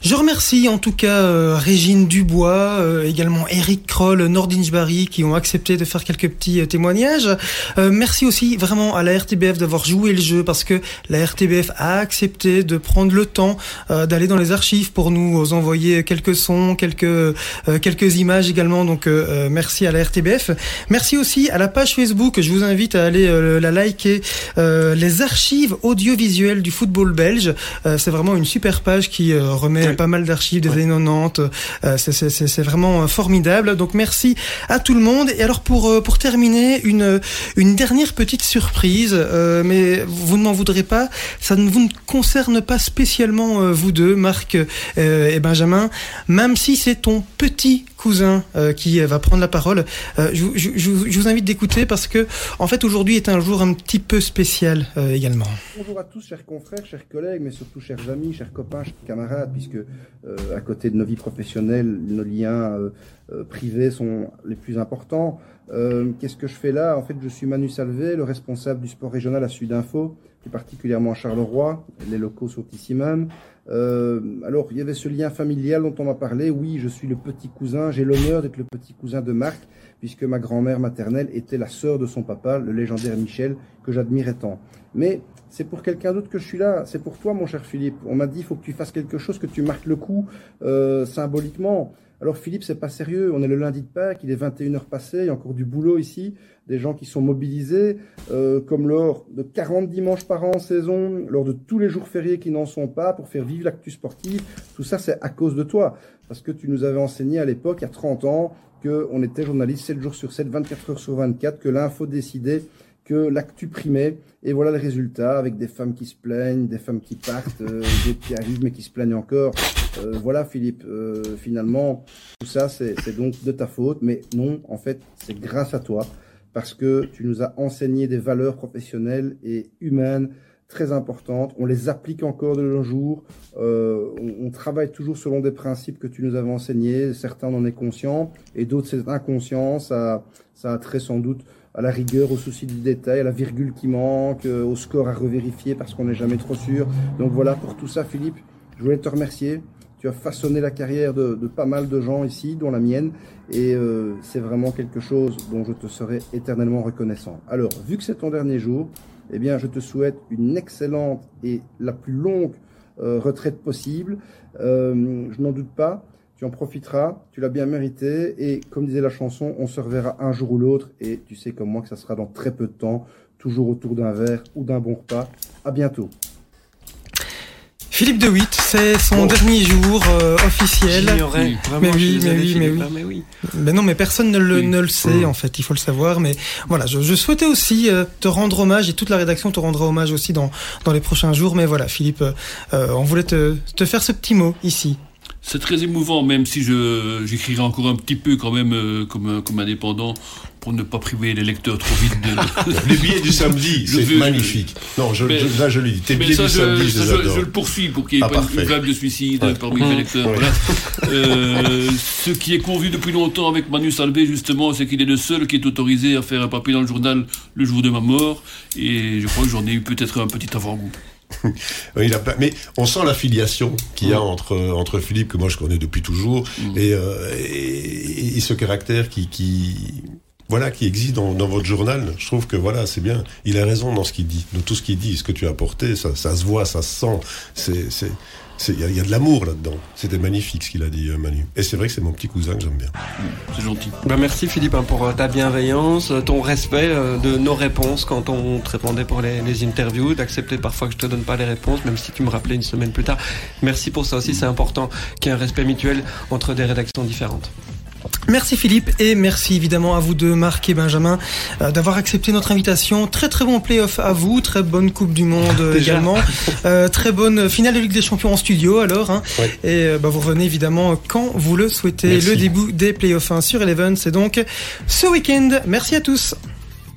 Je remercie en tout cas euh, Régine Dubois, euh, également Eric Kroll, Nordinge Barry qui ont accepté de faire quelques petits euh, témoignages. merci aussi vraiment à la RTBF d'avoir joué le jeu parce que la RTBF a accepté de prendre le temps d'aller dans les archives pour nous envoyer quelques sons, quelques quelques images également. Donc merci à la RTBF. Merci aussi à la page Facebook. Je vous invite à aller la liker. les archives audiovisuelles du football belge. C'est vraiment une super page qui remet pas mal d'archives des années 90. Euh, c'est vraiment euh, formidable. Donc merci à tout le monde. Et alors pour euh, pour terminer, une une dernière petite surprise, mais vous ne m'en voudrez pas. Ça ne vous ne concerne pas spécialement vous deux, Marc et Benjamin, même si c'est ton petit cousin qui va prendre la parole. Je, je, je, vous invite d'écouter parce que en fait aujourd'hui est un jour un petit peu spécial également. Bonjour à tous, chers confrères, chers collègues, mais surtout chers amis, chers copains, chers camarades, puisque euh, à côté de nos vies professionnelles, nos liens euh, euh, privés sont les plus importants. Qu'est-ce que je fais là? En fait, je suis Manu Salvé, le responsable du sport régional à Sudinfo, plus particulièrement à Charleroi. Les locaux sont ici même. Alors, il y avait ce lien familial dont on m'a parlé. Oui, je suis le petit cousin. J'ai l'honneur d'être le petit cousin de Marc, puisque ma grand-mère maternelle était la sœur de son papa, le légendaire Michel, que j'admirais tant. Mais c'est pour quelqu'un d'autre que je suis là. C'est pour toi, mon cher Philippe. On m'a dit, il faut que tu fasses quelque chose, que tu marques le coup euh, symboliquement. Alors Philippe, c'est pas sérieux. On est le lundi de Pâques, il est 21h passé, il y a encore du boulot ici, des gens qui sont mobilisés, euh, comme lors de 40 dimanches par an en saison, lors de tous les jours fériés qui n'en sont pas, pour faire vivre l'actu sportive. Tout ça, c'est à cause de toi. Parce que tu nous avais enseigné à l'époque, il y a 30 ans, qu'on était journaliste 7 jours sur 7, 24 heures sur 24, que l'info décidait que l'actu primait. Et voilà le résultat, avec des femmes qui se plaignent, des femmes qui partent, euh, d'autres qui arrivent mais qui se plaignent encore. Euh, voilà Philippe, euh, finalement, tout ça c'est donc de ta faute, mais non, en fait, c'est grâce à toi, parce que tu nous as enseigné des valeurs professionnelles et humaines très importantes. On les applique encore de nos jours. on, on, travaille toujours selon des principes que tu nous avais enseignés. Certains en est conscient et d'autres c'est inconscient. Ça, ça a très sans doute à la rigueur, au souci du détail, à la virgule qui manque, euh, au score à revérifier parce qu'on n'est jamais trop sûr. Donc voilà, pour tout ça, Philippe, je voulais te remercier. Tu as façonné la carrière de, pas mal de gens ici, dont la mienne, et euh, c'est vraiment quelque chose dont je te serai éternellement reconnaissant. Alors, vu que c'est ton dernier jour, eh bien, je te souhaite une excellente et la plus longue euh, retraite possible. je n'en doute pas tu en profiteras, tu l'as bien mérité, et comme disait la chanson, on se reverra un jour ou l'autre, et tu sais comme moi que ça sera dans très peu de temps, toujours autour d'un verre ou d'un bon repas. À bientôt. Philippe de Witt, c'est son dernier jour euh, officiel. mais oui, mais oui, mais oui, mais oui. Mais non, mais personne ne le, ne le sait en fait. Il faut le savoir. Mais voilà, je, je souhaitais aussi euh, te rendre hommage et toute la rédaction te rendra hommage aussi dans dans les prochains jours. Mais voilà, Philippe, euh, on voulait te te faire ce petit mot ici. C'est très émouvant, même si je j'écrirai encore un petit peu quand même euh, comme, comme indépendant pour ne pas priver les lecteurs trop vite de... <laughs> les billets du samedi, c'est magnifique. Non, je, là je lui dis, tes billets du samedi, je, je, le poursuis pour qu'il n'y ait ah, pas une vague de suicide parmi les lecteurs. Voilà. euh, ce qui est convenu depuis longtemps avec Manu Salvé, justement, c'est qu'il est le seul qui est autorisé à faire un papier dans le journal le jour de ma mort, et je crois que j'en ai eu peut-être un petit avant-goût. <laughs> a mais on sent l'affiliation qu'il y a entre entre Philippe que moi je connais depuis toujours mm. et, euh, et, ce caractère qui qui voilà, qui existent dans, votre journal. Je trouve que voilà, c'est bien. Il a raison dans ce qu'il dit, dans tout ce qu'il dit, ce que tu as apporté, ça, ça se voit, ça se sent. C'est, c'est, il y, a de l'amour là-dedans. C'était magnifique ce qu'il a dit, euh, Manu. Et c'est vrai que c'est mon petit cousin que j'aime bien. C'est gentil. Bah merci Philippe hein, pour euh, ta bienveillance, euh, ton respect de nos réponses quand on te répondait pour les, les interviews, d'accepter parfois que je te donne pas les réponses, même si tu me rappelais une semaine plus tard. Merci pour ça aussi, c'est important qu'il y ait un respect mutuel entre des rédactions différentes. Merci Philippe et merci évidemment à vous deux, Marc et Benjamin, euh, d'avoir accepté notre invitation. Très très bon playoff à vous, très bonne Coupe du Monde <laughs> euh, également, euh, très bonne finale de Ligue des Champions en studio alors. Hein. Et bah, vous revenez évidemment quand vous le souhaitez. Le début des playoffs 1 sur Eleven, c'est donc ce week-end. Merci à tous.